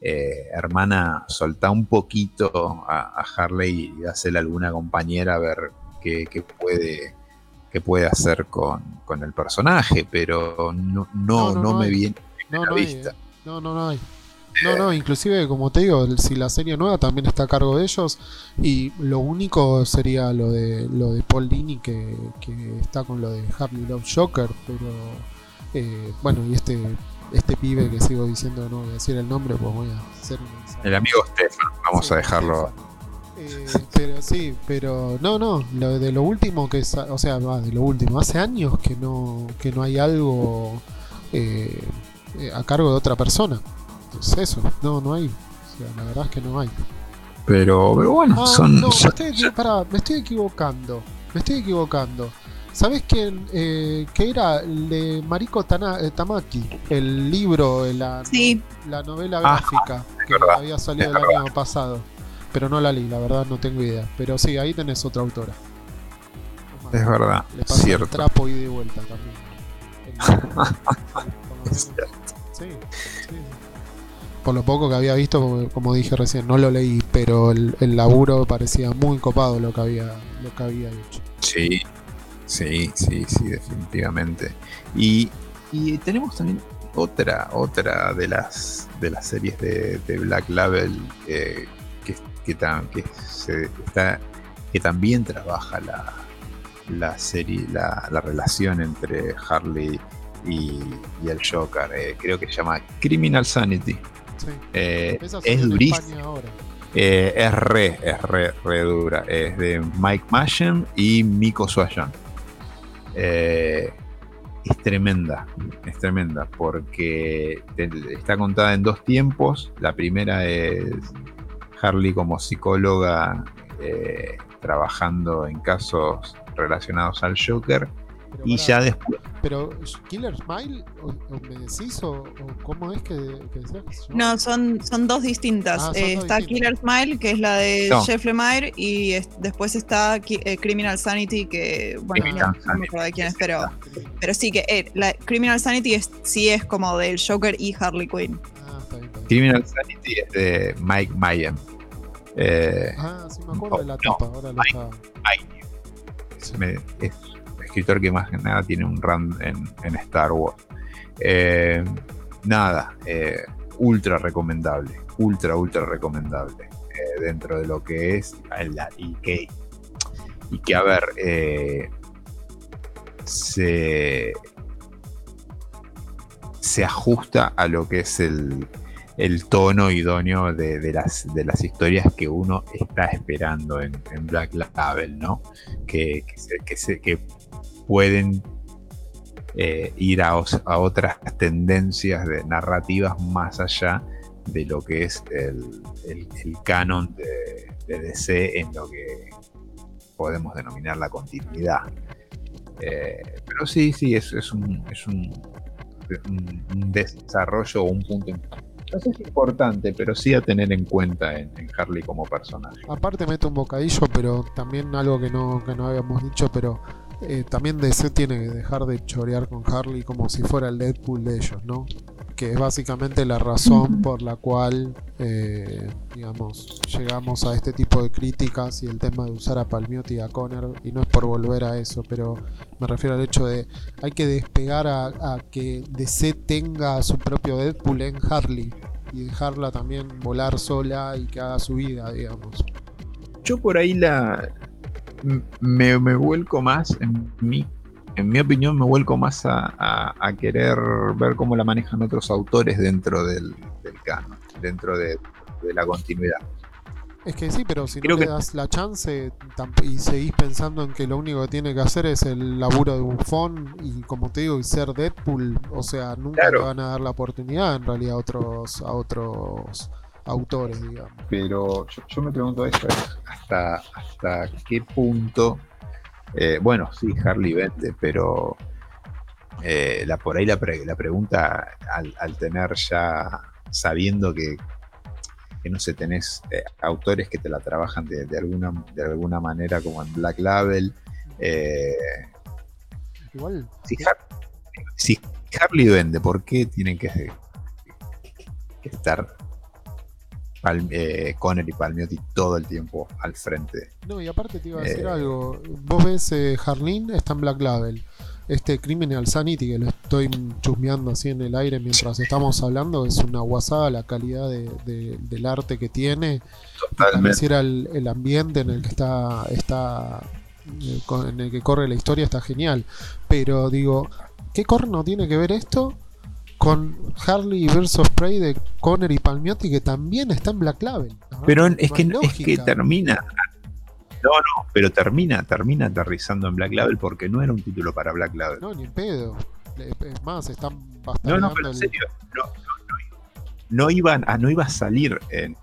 eh, hermana, soltá un poquito a, Harley y dásela alguna compañera a ver qué, puede qué puede hacer con, el personaje, pero no, no, no, me viene no, no vista. no, no, no hay. No, no, inclusive como te digo, si la serie nueva también está a cargo de ellos y lo único sería lo de lo de Paul Dini que, está con lo de Harley Love Shocker, pero eh, bueno, y este este pibe que sigo diciendo, no voy a decir el nombre, pues voy a hacer El amigo Stefan, vamos a dejarlo. Eh, pero sí, pero no, no, lo de lo último que es, o sea, de lo último, hace años que no que no hay algo eh, eh, a cargo de otra persona. Es eso, no, no hay. O sea, la verdad es que no hay. Pero, pero bueno, ah, son. No, me estoy, pará, me estoy equivocando. Me estoy equivocando. ¿Sabes quién eh, que era el de Mariko eh, Tamaki? El libro, la, la novela ah, gráfica que había salido el año pasado. Pero no la leí, la verdad no tengo idea. Pero sí, ahí tenés otra autora. Es verdad, Le cierto. El trapo y de vuelta también. Sí, Por lo poco que había visto, como, dije recién, no lo leí, pero el, laburo parecía muy copado lo que había, lo que había hecho. Sí, sí, sí, sí, definitivamente. Y, tenemos también otra, otra de las de las series de, Black Label eh, que, que, que, se, está, que también trabaja la, la serie, la, la relación entre Harley y, el Joker. Eh, creo que se llama Criminal Sanity. Eh, es durísimo. Eh, es re, es re, re, dura. Es de Mike Mashem y Miko Swayan. es tremenda, es tremenda porque está contada en dos tiempos. La primera es Harley como psicóloga trabajando en casos relacionados al Joker y ya después. Pero, ¿Killer Smile? ¿O, me decís? O, cómo es que, No, son, son dos distintas. Ah, eh, está Killer Smile, que es la de Jeff Lemire, y después está eh, Criminal Sanity, que, bueno, no, me acuerdo de quién es, pero, pero sí que eh, la Criminal Sanity es, sí es como del Joker y Harley Quinn. Ah, Criminal Sanity es de Mike Mayhem. ah, sí, me acuerdo de la tapa, ahora lo está. Me, es escritor que más que nada tiene un run en, Star Wars. Eh, nada, eh, ultra recomendable, ultra, ultra recomendable eh, dentro de lo que es la, y y que a ver, se, se ajusta a lo que es el, tono idóneo de, las, de las historias que uno está esperando en, Black Label, ¿no? Que, que pueden eh, ir a, otras tendencias de narrativas más allá de lo que es el, canon de, DC en lo que podemos denominar la continuidad. Eh, pero sí, sí, es, un, es un, desarrollo o un punto no sé si importante, pero sí a tener en cuenta en, Harley como personaje. Aparte meto un bocadillo, pero también algo que no, que no habíamos dicho, pero eh, también DC tiene que dejar de chorear con Harley como si fuera el Deadpool de ellos, ¿no? Que es básicamente la razón por la cual, eh, digamos, llegamos a este tipo de críticas y el tema de usar a Palmiotti y a Conner, y no es por volver a eso, pero me refiero al hecho de hay que despegar a, a que DC tenga su propio Deadpool en Harley y dejarla también volar sola y que haga su vida, digamos. Yo por ahí la, me, vuelco más, en mi, en mi opinión, me vuelco más a, querer ver cómo la manejan otros autores dentro del, canon, dentro de, la continuidad. Es que sí, pero si no le das la chance y seguís pensando en que lo único que tiene que hacer es el laburo de bufón y como te digo, y ser Deadpool, o sea, nunca le van a dar la oportunidad en realidad a otros, a otros autores, digamos. Pero yo, me pregunto esto, hasta, hasta qué punto, eh, bueno, sí, Harley vende, pero eh, la, por ahí la, la pregunta al, tener ya, sabiendo que, que no sé, tenés eh, autores que te la trabajan de, alguna, de alguna manera como en Black Label, Igual. Si, si Harley vende, ¿por qué tienen que, que eh, Conner y Palmiotti todo el tiempo al frente. No, y aparte te iba a decir eh, algo. Vos ves eh, Harleen, está en Black Label. Este Criminal Sanity, que lo estoy chusmeando así en el aire mientras estamos hablando, es una guasada la calidad del arte que tiene. Totalmente. El, el ambiente en el que está, está eh, en el que corre la historia está genial. Pero digo, ¿qué corno tiene que ver esto con Harley vs Prey de Conner y Palmiotti que también está en Black Label. Pero es que, es que termina. No, no, pero termina, termina aterrizando en Black Label porque no era un título para Black Label. No, ni en pedo. Es más, están bastante. No, no, pero en serio. No, no, iban a, no iba a salir en,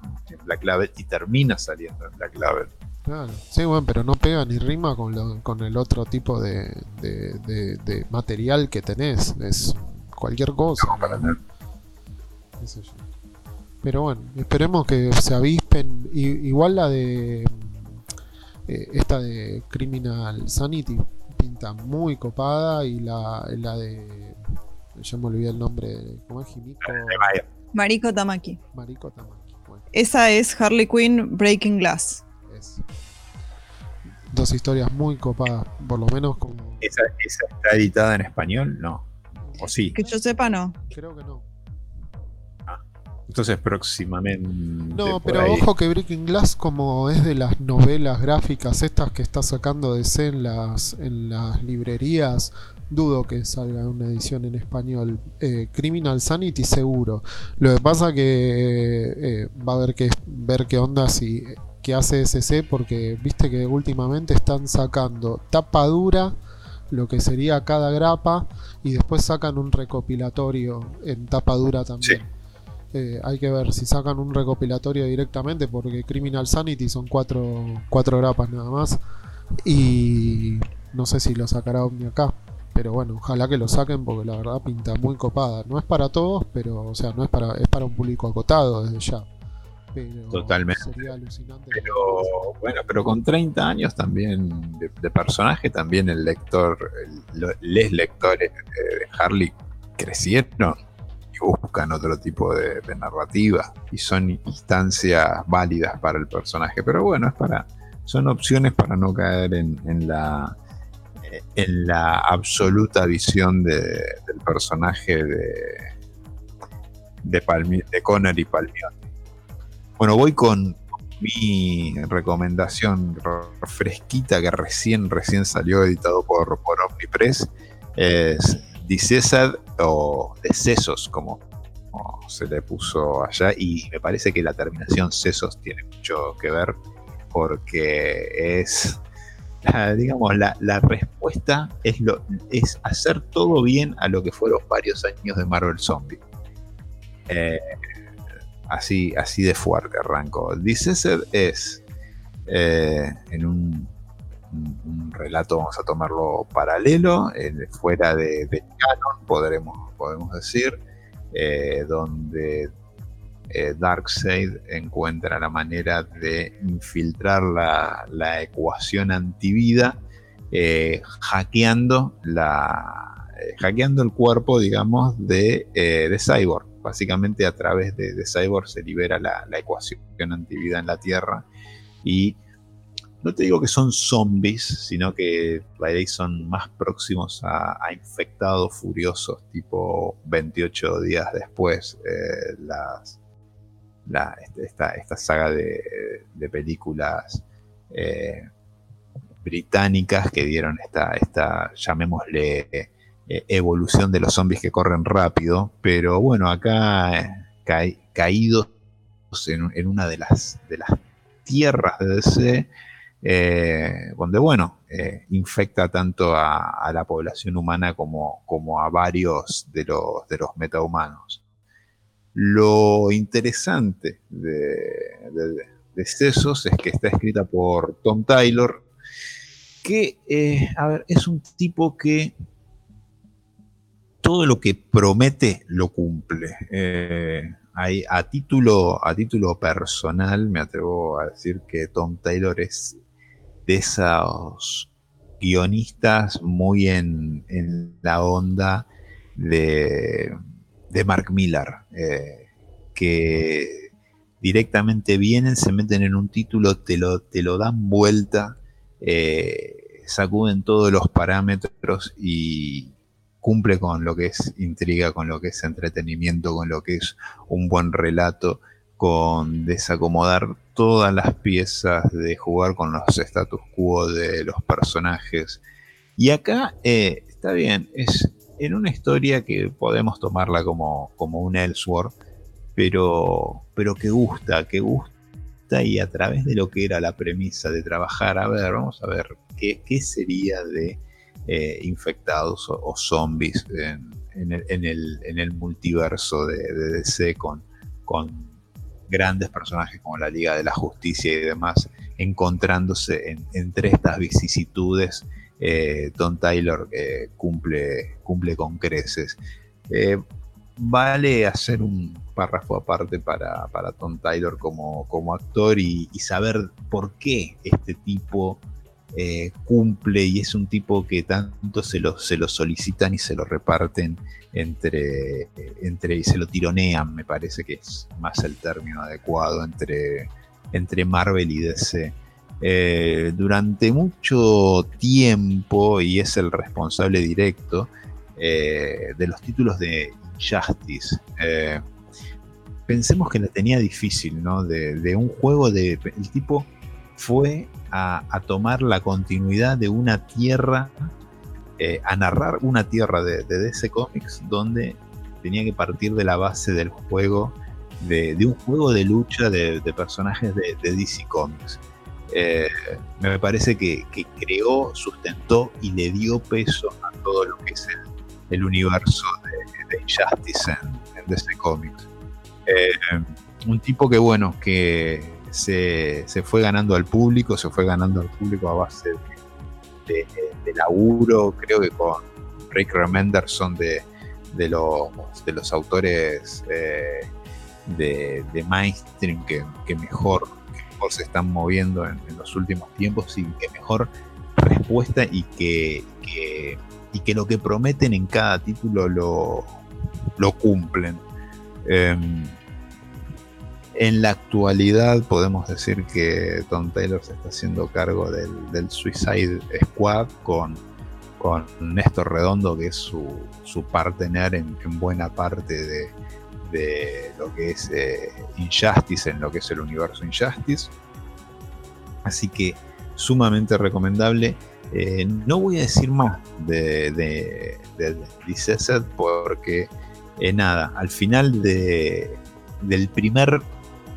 Black Label y termina saliendo en Black Label. Claro. Sí, bueno, pero no pega ni rima con, con el otro tipo de, de, de material que tenés. Es cualquier cosa. Pero bueno, esperemos que se avispen. igual la de eh, esta de Criminal Sanity pinta muy copada y la, la de ya me olvidé el nombre, ¿cómo es? Mariko Tamaki. Mariko Tamaki. Esa es Harley Quinn Breaking Glass. Dos historias muy copadas, por lo menos como... ¿Esa, ¿Esa está editada en español? No. ¿O sí? Que yo sepa, no. Creo que no. Ah, entonces próximamente. No, pero ojo que Breaking Glass, como es de las novelas gráficas estas que está sacando DC en las, en las librerías, dudo que salga una edición en español. Eh, Criminal Sanity seguro. Lo que pasa que eh, va a haber que ver qué onda si qué hace SC porque viste que últimamente están sacando tapa dura lo que sería cada grapa y después sacan un recopilatorio en tapa dura también. Eh, hay que ver si sacan un recopilatorio directamente porque Criminal Sanity son cuatro, cuatro grapas nada más y no sé si lo sacará Omni acá. Pero bueno, ojalá que lo saquen porque la verdad pinta muy copada. No es para todos, pero o sea, no es para es para un público acotado desde ya. Totalmente. Sería alucinante. Pero bueno, pero con 30 años también de, personaje, también el lector, los lectores de Harley crecieron y buscan otro tipo de, narrativa y son instancias válidas para el personaje. Pero bueno, es para, son opciones para no caer en, la en la absoluta visión del personaje de de, de Connor y Palmiot bueno, voy con mi recomendación fresquita que recién, recién salió editado por, por Omnipress. Es Dicesad o de Sesos, como, se le puso allá. Y me parece que la terminación Sesos tiene mucho que ver porque es, digamos, la, la, respuesta es, lo, es hacer todo bien a lo que fueron varios años de Marvel Zombie. Eh, así, así de fuerte arrancó. Dissected es eh, en un, relato, vamos a tomarlo paralelo, fuera de, canon, podremos, podemos decir, eh, donde eh, Darkseid encuentra la manera de infiltrar la, ecuación antivida, hackeando, la, hackeando el cuerpo, digamos, de, de Cyborg básicamente a través de, Cyborg se libera la, ecuación antivida en la Tierra. Y no te digo que son zombies, sino que son más próximos a, infectados furiosos, tipo 28 días después, eh, este, esta, saga de, películas eh, británicas que dieron esta, esta llamémosle, evolución de los zombies que corren rápido, pero bueno, acá eh, caídos en, una de las, de tierras de DC, eh, donde bueno, infecta tanto a, la población humana como, a varios de los, de metahumanos. Lo interesante de, de, Sesos es que está escrita por Tom Taylor, que, a ver, es un tipo que todo lo que promete lo cumple. Eh, a, título, a título personal me atrevo a decir que Tom Taylor es de esos guionistas muy en, la onda de, Mark Miller, eh, que directamente vienen, se meten en un título, te lo, te lo dan vuelta, eh, sacuden todos los parámetros y, cumple con lo que es intriga, con lo que es entretenimiento, con lo que es un buen relato, con desacomodar todas las piezas, de jugar con los status quo de los personajes. Y acá eh, está bien, es en una historia que podemos tomarla como, como un Elseworld, pero, pero que gusta, que gusta y a través de lo que era la premisa de trabajar, a ver, vamos a ver qué, qué sería de eh, infectados o, zombies en, el, multiverso de, DC con, grandes personajes como la Liga de la Justicia y demás, encontrándose entre estas vicisitudes. Eh, Tom Taylor eh, cumple, cumple con creces. vale hacer un párrafo aparte para, Tom Taylor como, como actor y, saber por qué este tipo eh, cumple y es un tipo que tanto se lo, se lo solicitan y se lo reparten entre, entre y se lo tironean, me parece que es más el término adecuado entre, entre Marvel y DC. Eh, durante mucho tiempo, y es el responsable directo eh, de los títulos de Injustice, pensemos que la tenía difícil, ¿no? De, de un juego de. El tipo fue a, tomar la continuidad de una tierra, eh, a narrar una tierra de, DC Comics donde tenía que partir de la base del juego, de, un juego de lucha de, personajes de, DC Comics. Eh, me parece que, creó, sustentó y le dio peso a todo lo que es el, universo de, Injustice en, DC Comics. Eh, un tipo que, bueno, que se, fue ganando al público, se fue ganando al público a base de, laburo, creo que con Rick Remenderson de, de, los, de los autores eh, de, de, mainstream que, mejor, se están moviendo en, los últimos tiempos y que mejor respuesta y que, y que lo que prometen en cada título lo, lo cumplen. Em, en la actualidad podemos decir que Tom Taylor se está haciendo cargo del, Suicide Squad con, con, Néstor Redondo, que es su, su partner en, buena parte de, lo que es eh, Injustice, en lo que es el universo Injustice. Así que sumamente recomendable. Eh, no voy a decir más de, de, de, porque eh, nada, al final de, del primer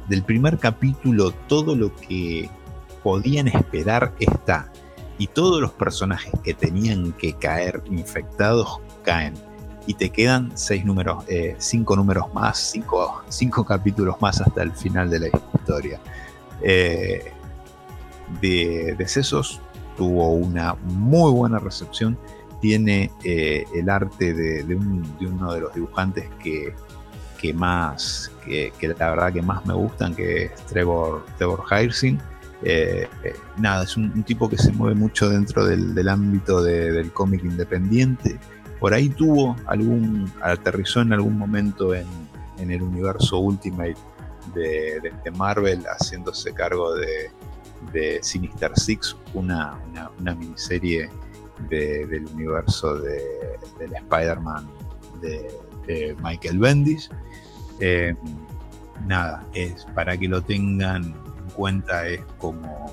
del primer capítulo todo lo que podían esperar está. Y todos los personajes que tenían que caer infectados caen. y te quedan seis números, eh, cinco números más, cinco, cinco, capítulos más hasta el final de la historia. Eh, de, de Sesos tuvo una muy buena recepción. Tiene eh, el arte de, de, uno de los dibujantes que, que más, que, la verdad que más me gustan, que es Trevor, Trevor Hirsing. Eh, nada, es un, tipo que se mueve mucho dentro del, del ámbito de, del cómic independiente. Por ahí tuvo algún, aterrizó en algún momento en, en el universo Ultimate de, de, Marvel, haciéndose cargo de, de Sinister Six, una, una, miniserie de, del universo de, del Spider-Man de, de, Michael Bendis. Eh, nada, es para que lo tengan en cuenta, es como,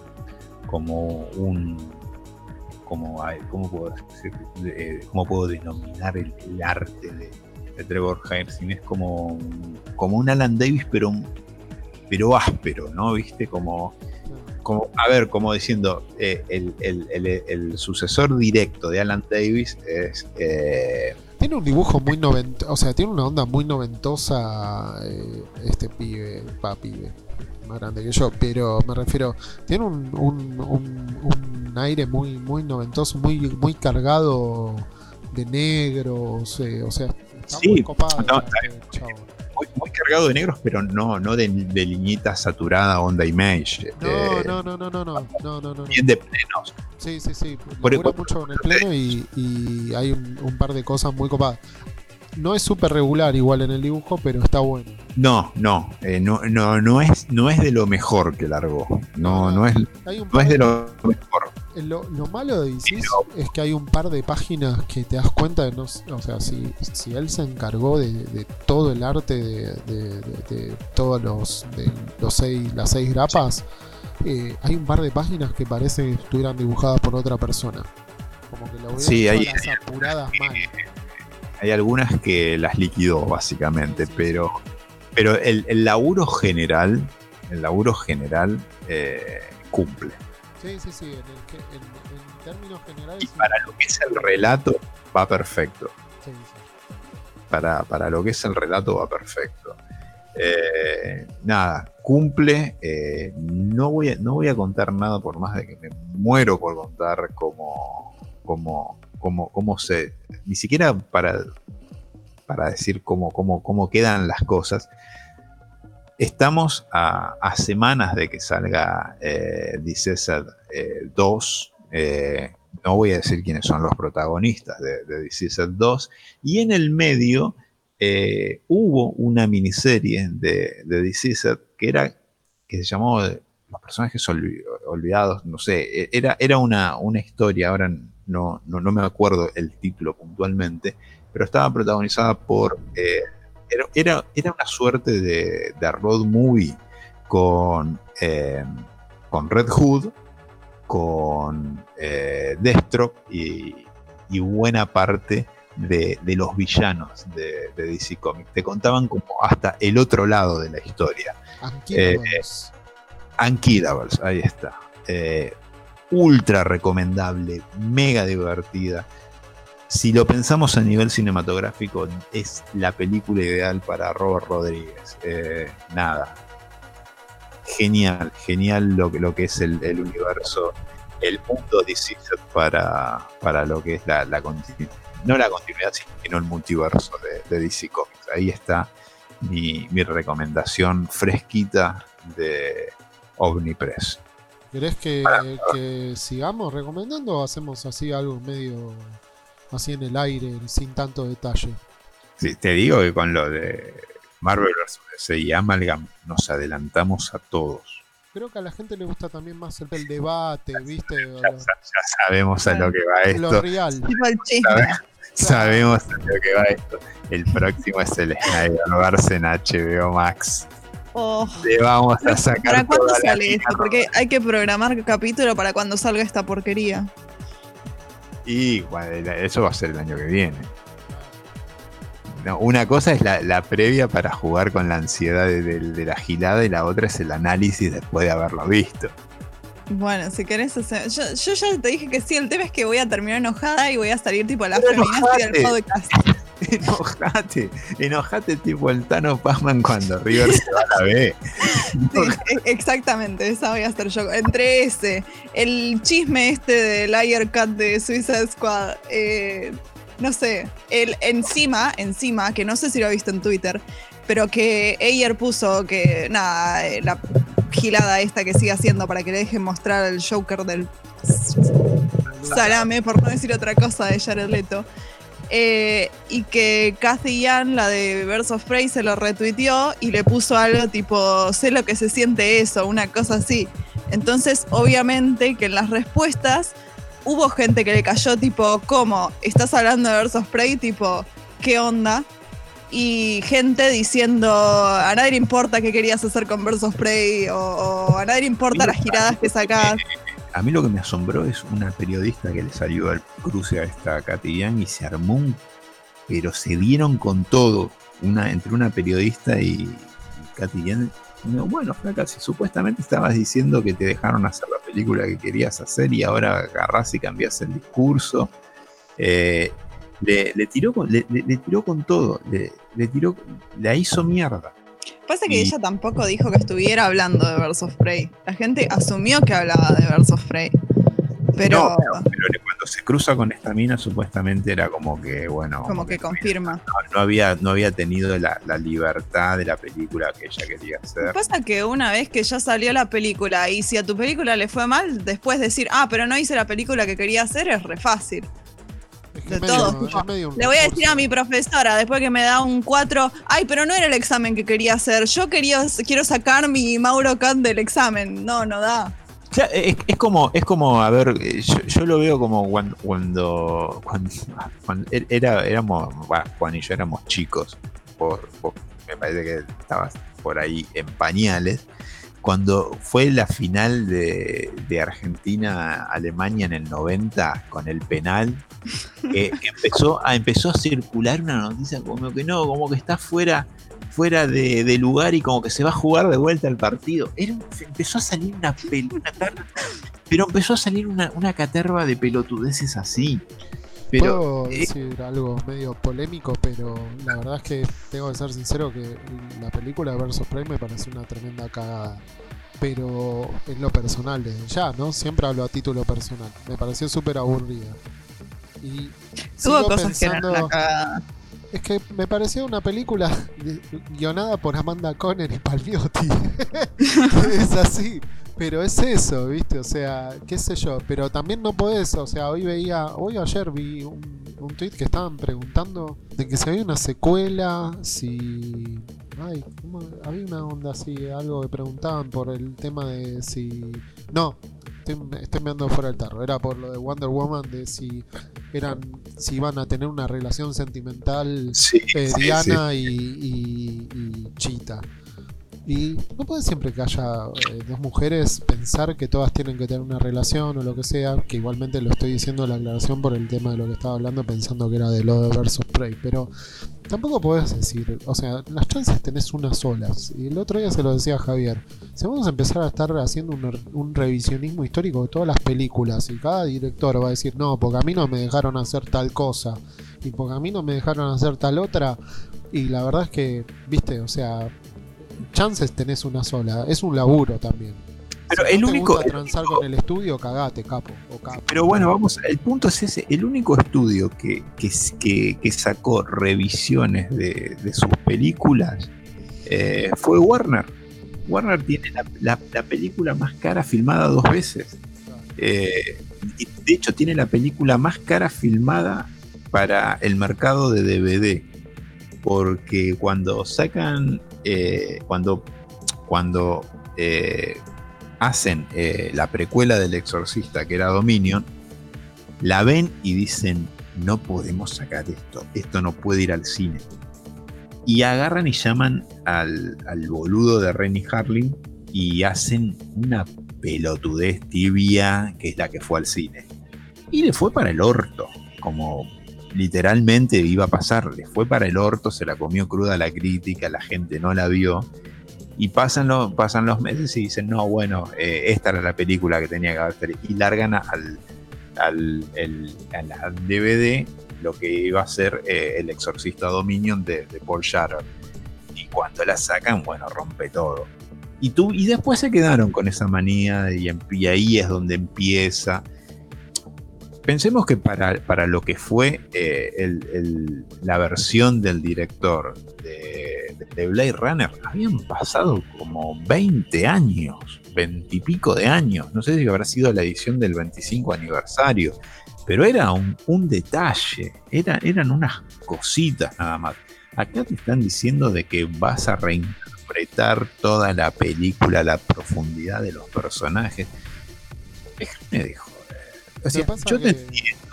como un. Como, ¿cómo, puedo, decir, ¿Cómo puedo denominar el, arte de, Trevor Hairsing? Es como, como un Alan Davis, pero, pero áspero, ¿no? ¿Viste? Como, como, a ver, como diciendo, eh, el, el, sucesor directo de Alan Davis es. Eh, tiene un dibujo muy noventoso, o sea, tiene una onda muy noventosa eh, este pibe, pa pibe, más grande que yo, pero me refiero, tiene un, un, un, un aire muy, muy noventoso, muy, muy cargado de negros, o sea, está sí, muy copado. No, este, está, muy, muy, cargado de negros, pero no, no de, de liñita saturada onda image. No, eh, no, no, no, no, no, no, no, no. Bien de plenos. Sí, sí, sí. Por mucho en el pleno y, y hay un, un, par de cosas muy copadas. No es súper regular igual en el dibujo, pero está bueno. No, no, eh, no, no, no es, no es de lo mejor que largó. No, no es, no es de lo mejor. Lo, lo malo de no. es que hay un par de páginas que te das cuenta de no, o sea, si, si él se encargó de, de todo el arte de, de, de todos los, los seis, las seis grapas, eh, hay un par de páginas que parece que estuvieran dibujadas por otra persona. Como que lo veo sí, hay, las apuradas mal. Hay algunas que las liquidó básicamente, pero, pero el, el, laburo general, el laburo general eh, cumple. Sí, sí, sí, en, el, en, en términos generales. Y para lo que es el relato, va perfecto. Sí, sí. Para, para, lo que es el relato, va perfecto. Eh, nada, cumple. Eh, no, voy a, no voy a contar nada por más de que me muero por contar cómo, cómo, cómo, cómo se. Ni siquiera para, para decir cómo, cómo, cómo quedan las cosas. Estamos a, semanas de que salga eh, eh, 2. Eh, no voy a decir quiénes son los protagonistas de, de César 2. Y en el medio eh, hubo una miniserie de, de que era que se llamó Los personajes olvidados. No sé, e, era, era una, una historia. Ahora no, no, no, me acuerdo el título puntualmente. Pero estaba protagonizada por eh, era, era una suerte de, de road movie con, eh, con Red Hood, con eh, Deathstroke y, y, buena parte de, de los villanos de, de, DC Comics. Te contaban como hasta el otro lado de la historia. Anquidables. Eh, ahí está. Eh, ultra recomendable, mega divertida si lo pensamos a nivel cinematográfico, es la película ideal para Robert Rodríguez. Eh, nada. Genial, genial lo que, lo que es el, universo, el mundo DC para, para lo que es la, la continuidad. No la continuidad, sino el multiverso de, de DC Comics. Ahí está mi, mi, recomendación fresquita de Omnipress. ¿Querés que, que sigamos recomendando o hacemos así algo medio así en el aire, sin tanto detalle. Sí, te digo que con lo de Marvel vs. Y Amalgam nos adelantamos a todos. Creo que a la gente le gusta también más el, el debate, ¿viste? Ya, ya, sabemos a lo que va esto. Lo real. Sabe, sabemos a lo que va esto. El próximo es el Snyderverse en HBO Max. Oh. Le vamos a sacar. ¿Para cuándo sale esto? Porque hay que programar capítulo para cuando salga esta porquería. Y bueno, eso va a ser el año que viene. No, una cosa es la, la, previa para jugar con la ansiedad de, de, de, la gilada y la otra es el análisis después de haberlo visto. Bueno, si querés hacer. Yo, yo, ya te dije que sí, el tema es que voy a terminar enojada y voy a salir tipo a la feminazi del podcast. enojate, enojate tipo el Tano Pazman cuando River se va a la B. Sí, e- exactamente, esa voy a hacer yo. Entre ese, el chisme este del Liar Cut de Suicide Squad, eh, no sé, el encima, encima, que no sé si lo ha visto en Twitter, pero que Ayer puso que, nada, eh, la gilada esta que sigue haciendo para que le dejen mostrar el Joker del salame, por no decir otra cosa, de Jared Leto. Eh, y que Kathy Yan, la de Birds of Prey, se lo retuiteó y le puso algo tipo, sé lo que se siente eso, una cosa así. Entonces, obviamente que en las respuestas hubo gente que le cayó tipo, ¿cómo? ¿Estás hablando de Birds of Prey? Tipo, ¿qué onda? Y gente diciendo, a nadie le importa qué querías hacer con of Prey, o, o a nadie le importa las giradas que sacás. A mí lo que me asombró es una periodista que le salió al cruce a esta Young y se armó. Pero se dieron con todo. Una, entre una periodista y, y. No, bueno, Flaca, si supuestamente estabas diciendo que te dejaron hacer la película que querías hacer y ahora agarrás y cambias el discurso. Eh, le, tiró con, le, tiró con todo. Le tiró, la hizo mierda. Pasa que Y- ella tampoco dijo que estuviera hablando de Birds of Prey. La gente asumió que hablaba de Birds of Prey. Pero No, Pero cuando se cruza con esta mina, supuestamente era como que, bueno. como que confirma. no, no había, no había tenido la, la libertad de la película que ella quería hacer. Pasa que una vez que ya salió la película y si a tu película le fue mal, después decir, ah, pero no hice la película que quería hacer, es re fácil. De todo, medio Le voy a decir a mi profesora, después que me da un 4, ay, pero no era el examen que quería hacer. Yo quería, quiero sacar mi Mauro Kant del examen. No, no da. O sea, es, es como, es como, a ver, yo, yo lo veo como cuando, cuando, cuando, er- era, éramos, bueno, Juan y yo éramos chicos, por, por- me parece que estabas por ahí en pañales, cuando fue la final de, de Argentina-Alemania en el 90 con el penal, empezó, a, empezó a circular una noticia como que no, como que está fuera fuera de, de lugar y como que se va a jugar de vuelta el partido. Era empezó a salir una, pero empezó a salir una, una caterva de pelotudeces así. Pero Puedo eh, decir algo medio polémico, pero la verdad es que tengo que ser sincero que la película de Versus Prime me pareció una tremenda cagada. Pero en lo personal, desde ya, ¿no? Siempre hablo a título personal. Me pareció súper aburrida. Y sigo cosas que eran pensando-. Es que me pareció una película guionada por Amanda Conner y Palmiotti. es así. Pero es eso, ¿viste? O sea, qué sé yo. Pero también no podés, o sea, hoy veía, hoy o ayer vi un, un tweet que estaban preguntando de que si había una secuela, si... Ay, ¿cómo? había una onda así, algo que preguntaban por el tema de si... No, estoy, estoy mirando fuera del tarro. Era por lo de Wonder Woman, de si eran si iban a tener una relación sentimental sí, eh, sí, sí. Diana Y, y, y Cheetah. Y no puede siempre que haya eh, dos mujeres pensar que todas tienen que tener una relación o lo que sea, que igualmente lo estoy diciendo la aclaración por el tema de lo que estaba hablando pensando que era de lo de versus Prey, pero tampoco podés decir, o sea, las chances tenés unas solas. Y el otro día se lo decía a Javier, si vamos a empezar a estar haciendo un, un revisionismo histórico de todas las películas y cada director va a decir, no, porque a mí no me dejaron hacer tal cosa y porque a mí no me dejaron hacer tal otra, y la verdad es que, viste, o sea, chances tenés una sola, es un laburo también. Pero Si el no te único, gusta transar con el estudio, cagate, capo o capo. Pero bueno, vamos, el punto es ese. El único estudio que, que, que- que sacó revisiones de, de sus películas eh, fue Warner. Warner tiene la, la- la película más cara filmada dos veces. Eh, de hecho, tiene la película más cara filmada para el mercado de DVD. Porque cuando sacan, eh, cuando, cuando eh, hacen eh, la precuela del Exorcista, que era Dominion, la ven y dicen, no podemos sacar esto, esto no puede ir al cine. Y agarran y llaman al, al boludo de Renny Harlin y hacen una pelotudez tibia, que es la que fue al cine. Y le fue para el orto, como literalmente iba a pasar, le fue para el orto, se la comió cruda la crítica, la gente no la vio. Y pasan, lo- pasan los meses y dicen, no, bueno, eh, esta era la película que tenía que haber. Y largan al, al, el- al- DVD lo que iba a ser eh, el exorcista Dominion de, Paul Shatter. Y cuando la sacan, bueno, rompe todo. Y, tú, y después se quedaron con esa manía y ahí es donde empieza. Pensemos que para, para lo que fue eh, el- la versión del director de, de Blade Runner, habían pasado como 20 años, 20 y pico de años. No sé si habrá sido la edición del 25 aniversario, pero era un, un detalle, era, eran unas cositas nada más. Acá te están diciendo de que vas a reinterpretar toda la película, la profundidad de los personajes. Déjame joder. O sea, pasa yo te que- entiendo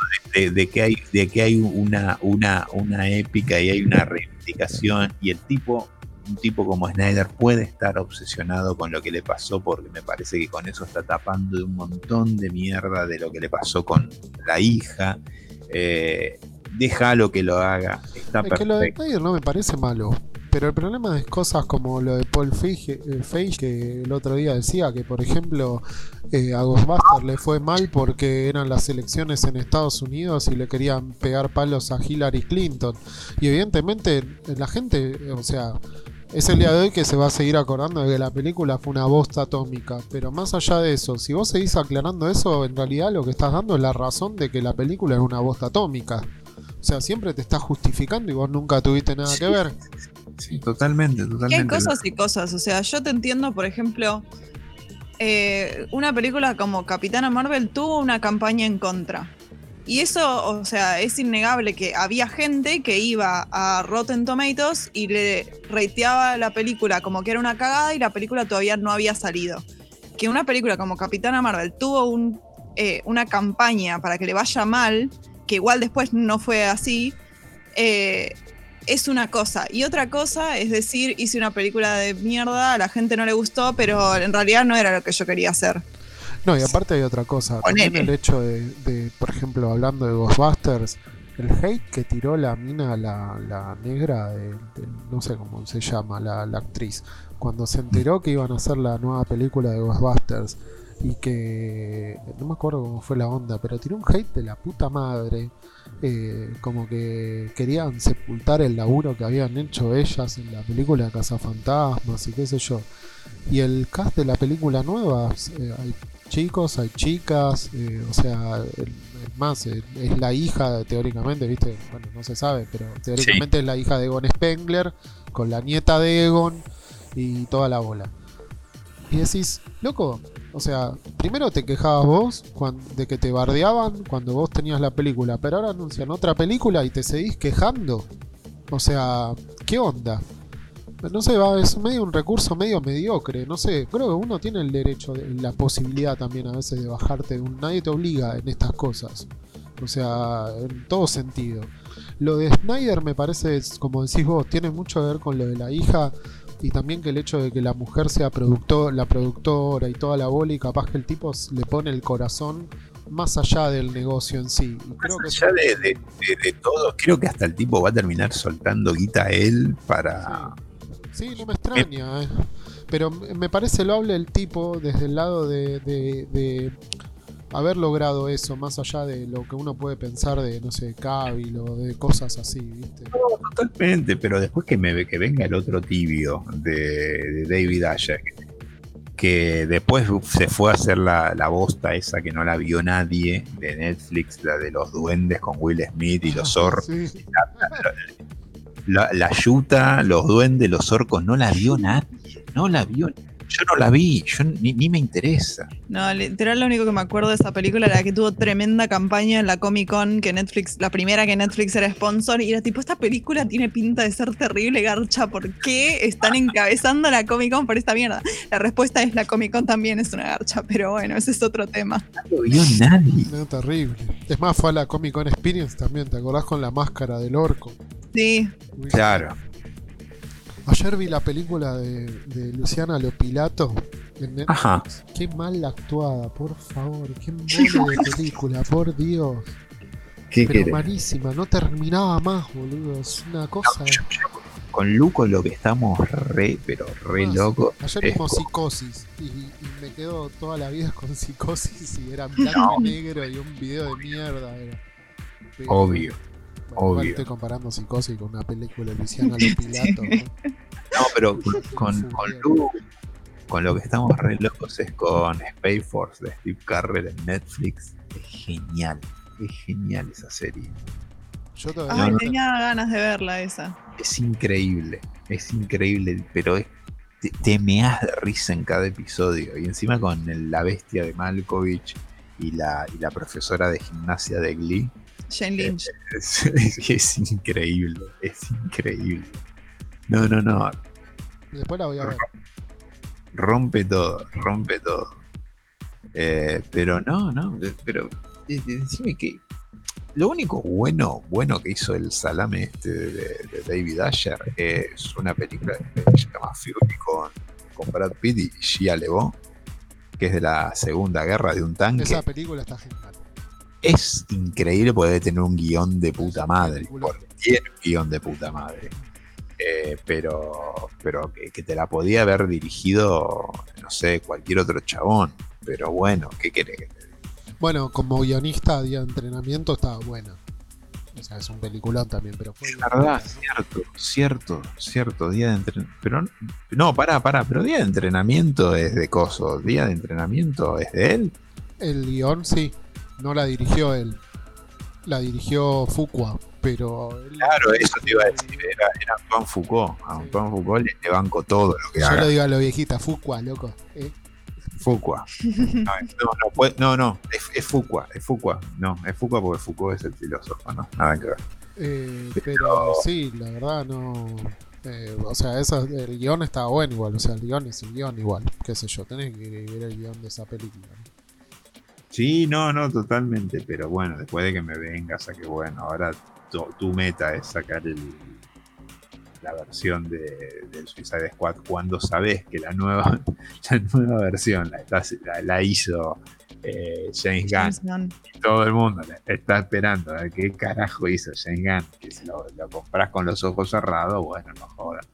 de, que hay, de que hay una, una, una épica y hay una reivindicación y el tipo, un tipo como Snyder puede estar obsesionado con lo que le pasó porque me parece que con eso está tapando de un montón de mierda de lo que le pasó con la hija. Eh, déjalo que lo haga, está Es que lo de. Snyder no me parece malo. Pero el problema es cosas como lo de Paul Feige, eh, Feige, que el otro día decía que, por ejemplo, eh, a Ghostbusters le fue mal porque eran las elecciones en Estados Unidos y le querían pegar palos a Hillary Clinton. Y evidentemente eh, la gente, eh, o sea, es el día de hoy que se va a seguir acordando de que la película fue una bosta atómica. Pero más allá de eso, si vos seguís aclarando eso, en realidad lo que estás dando es la razón de que la película es una bosta atómica. O sea, siempre te estás justificando y vos nunca tuviste nada que ver. Sí, totalmente, Que hay totalmente. cosas y cosas. O sea, yo te entiendo, por ejemplo, eh, una película como Capitana Marvel tuvo una campaña en contra. Y eso, o sea, es innegable que había gente que iba a Rotten Tomatoes y le reiteaba la película como que era una cagada y la película todavía no había salido. Que una película como Capitana Marvel tuvo un, eh, una campaña para que le vaya mal, que igual después no fue así, eh, es una cosa. Y otra cosa es decir, hice una película de mierda, a la gente no le gustó, pero en realidad no era lo que yo quería hacer. No, y aparte hay otra cosa. También el hecho de, de, por ejemplo, hablando de Ghostbusters, el hate que tiró la mina, la, la negra, de- de- no sé cómo se llama, la, la actriz, cuando se enteró que iban a hacer la nueva película de Ghostbusters y que no me acuerdo cómo fue la onda, pero tiró un hate de la puta madre. Eh, como que querían sepultar el laburo que habían hecho ellas en la película de Cazafantasmas y qué sé yo. Y el cast de la película nueva, eh, hay chicos, hay chicas, eh, o sea, es más, es la hija, teóricamente, ¿viste? Bueno, no se sabe, pero teóricamente es la hija de Egon Spengler, con la nieta de Egon y toda la bola. Y decís, loco, o sea, primero te quejabas vos de que te bardeaban cuando vos tenías la película, pero ahora anuncian otra película y te seguís quejando. O sea, ¿qué onda? No sé, va, es medio un recurso medio mediocre. No sé, creo que uno tiene el derecho, de- la posibilidad también a veces de bajarte. de un- nadie te obliga en estas cosas. O sea, en todo sentido. Lo de Snyder me parece, como decís vos, tiene mucho que ver con lo de la hija y también que el hecho de que la mujer sea productor, la productora y toda la bola y capaz que el tipo le pone el corazón más allá del negocio en sí. Y creo Más allá de, de- de- de todo, creo que hasta el tipo va a terminar soltando guita a él para. Sí, no me extraña, eh. pero me parece loable el tipo desde el lado de haber logrado eso, más allá de lo que uno puede pensar de, no sé, Cavill o de cosas así, ¿viste? Totalmente, pero después que me que venga el otro tibio de, de David Ayer, que después se fue a hacer la, la bosta esa que no la vio nadie de Netflix, la de los duendes con Will Smith y los zorros. Sí. La, la yuta, los duendes, los orcos, no la vio nadie, no la vio. Yo no la vi, yo ni, ni me interesa. No, literal lo único que me acuerdo de esa película era que tuvo tremenda campaña en la Comic Con, que Netflix, la primera que Netflix era sponsor, y era tipo, esta película tiene pinta de ser terrible, garcha, ¿por qué están encabezando la Comic Con por esta mierda? La respuesta es la Comic Con también es una garcha, pero bueno, ese es otro tema. No lo vio nadie. No, terrible. Es más, fue a la Comic Con Experience también, ¿te acordás con la máscara del orco? Sí, Claro. Ayer vi la película de, de Luciana Lopilato en Netflix. Ajá. Qué mal actuada, por favor. Qué mole de película, por Dios. ¿Qué Pero querés? malísima, no terminaba más, boludo. Es una cosa. Yo- yo- con Luco lo que estamos re, pero re Ah, loco. Ayer vimos con- psicosis y, y me quedo toda la vida con psicosis y era blanco y negro y un video de mierda. Era. Pero- obvio. Obvio. estoy comparando Psicosis con una película de Luciano Lopilato. ¿no? No, pero con, con, con Lu, con lo que estamos re locos es con Space Force de Steve Carell en Netflix. Es genial, es genial esa serie. Yo todavía No, Ay, no. tenía ganas de verla esa. Es increíble, es increíble, pero es, te, te meas de risa en cada episodio. Y encima con el- la bestia de Malkovich y la, y la profesora de gimnasia de Glee. Jane Lynch. Es, es- es increíble, es increíble. No, no, no, después la voy a ver. rompe todo, rompe todo. Eh, pero no, no, eh, pero eh, decime que lo único bueno, bueno que hizo el salame este de, de David Asher es una película que se llama Fury con, con Brad Pitt y Shia LeBeau, que es de la Segunda Guerra de un tanque. Esa película está genial. Es increíble poder tener un guion de puta madre, porque tiene un guion de puta madre. Eh, pero pero que, que te la podía haber dirigido, no sé, cualquier otro chabón. Pero bueno, ¿qué querés que te diga? Bueno, como guionista, día de entrenamiento estaba buena. O sea, es un peliculón también, pero fue. Es verdad, cierto, cierto, cierto. Día de entrenamiento. Pero no, pará, pará, pero día de entrenamiento es de coso. Día de entrenamiento es de él. El guion, sí, no la dirigió él. La dirigió Fuqua, pero. él- Claro, eso te iba a decir. Era, era Antoine Foucault. A Antoine Foucault le, le banco todo lo que Yo haga. le digo a la viejita, Fuqua, loco. ¿eh? Fuqua. No, no, no, puede- no, no, es, es Fuqua, es Fuqua. No, es Fuqua porque Foucault es el filósofo, ¿no? Nada que ver. Eh, pero sí, la verdad no. eh, o sea, eso, el guion está bueno igual. O sea, el guion es el guion igual. Qué sé yo, tenés que ver el guion de esa película. ¿no? Sí, no, no, totalmente. Pero bueno, después de que me vengas a que, bueno, ahora tu, tu meta es sacar el, la versión de, del Suicide Squad cuando sabes que la nueva, la nueva versión la, estás- la, la hizo eh, James Gunn. Todo el mundo la está esperando qué carajo hizo James Gunn. Que si lo, lo compras con los ojos cerrados, bueno, no jodas.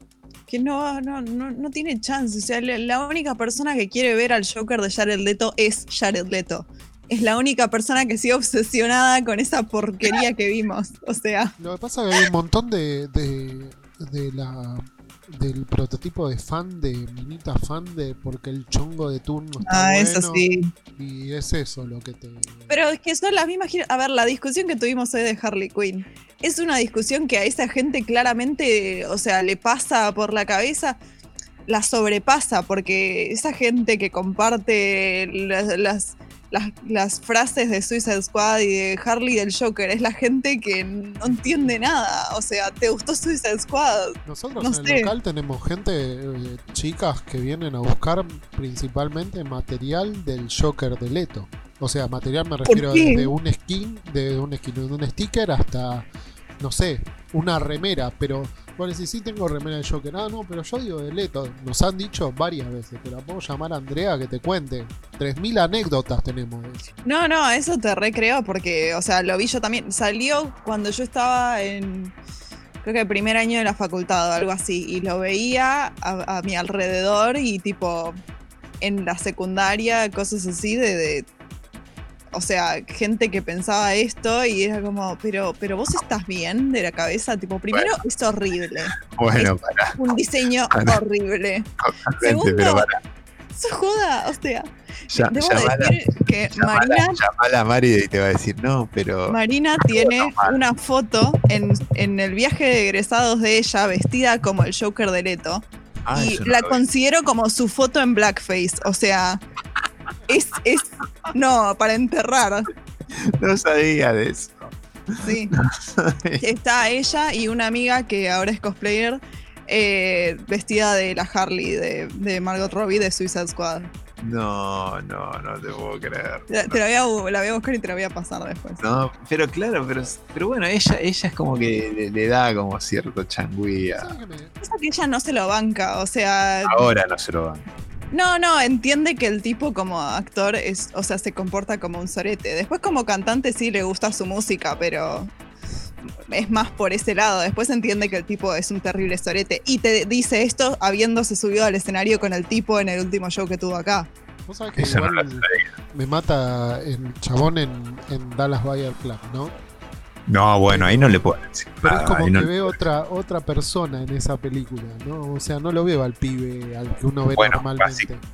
Que no, no, no, no tiene chance. O sea, la, única persona que quiere ver al Joker de Jared Leto es Jared Leto. Es la única persona que sigue obsesionada con esa porquería que vimos. O sea, Lo que pasa es que hay un montón de, de, de la del prototipo de fan, de minita fan de porque el chongo de turno está ah, bueno. eso sí. Y es eso lo que te. Pero es que son las mismas. A ver, la discusión que tuvimos hoy de Harley Quinn es una discusión que a esa gente claramente, o sea, le pasa por la cabeza, la sobrepasa, porque esa gente que comparte las, las, las- las frases de Suicide Squad y de Harley y del Joker es la gente que no entiende nada. O sea, ¿te gustó Suicide Squad? Nosotros No en el local tenemos gente, eh, chicas que vienen a buscar principalmente material del Joker de Leto. O sea, material me refiero desde un skin, de un skin, de un sticker hasta, no sé, una remera. Pero, bueno, si sí tengo remera de Joker. Ah, no, pero yo digo de Leto. Nos han dicho varias veces. La puedo llamar a Andrea que te cuente. 3.000 anécdotas tenemos. No, no, eso te recreo porque, o sea, lo vi yo también. Salió cuando yo estaba en, creo que el primer año de la facultad o algo así, y lo veía a, mi alrededor y tipo en la secundaria, cosas así de- o sea, gente que pensaba esto y era como, pero, pero vos estás bien de la cabeza, tipo, primero es horrible, Bueno, para, un diseño Para. horrible. totalmente, Segundo, pero para. Se joda, o sea, Ya, debo llamala, decir que llamala- Marina llamala a Mari y te va a decir, no, pero. Marina tiene una foto en, en el viaje de egresados de ella vestida como el Joker de Leto. Ah, y eso no la considero como su foto en blackface. O sea, es, es. No, para enterrar. No sabía de eso. Sí. Está ella y una amiga que ahora es cosplayer. eh, vestida de la Harley de, de Margot Robbie de Suicide Squad. No, no, no te puedo creer. Te, te la, voy a, la voy a buscar y te la voy a pasar después. No, pero claro, pero, pero bueno, ella, ella es como que le, le da como cierto changuía. ¿Sabes qué me- Pasa que ella no se lo banca, o sea, Ahora no se lo van. No, no, entiende que el tipo como actor es, o sea, se comporta como un sorete. Después como cantante sí le gusta su música, pero es más por ese lado. Después entiende que el tipo es un terrible sorete. Y te dice esto habiéndose subido al escenario con el tipo en el último show que tuvo acá. Vos sabés que no igual me mata el chabón en, en Dallas Buyer Club, ¿no? No, bueno, ahí no le puedo decir. Pero es como que no puedo- otra, otra persona en esa película, ¿no? O sea, no lo veo al pibe al que uno ve Bueno, normalmente.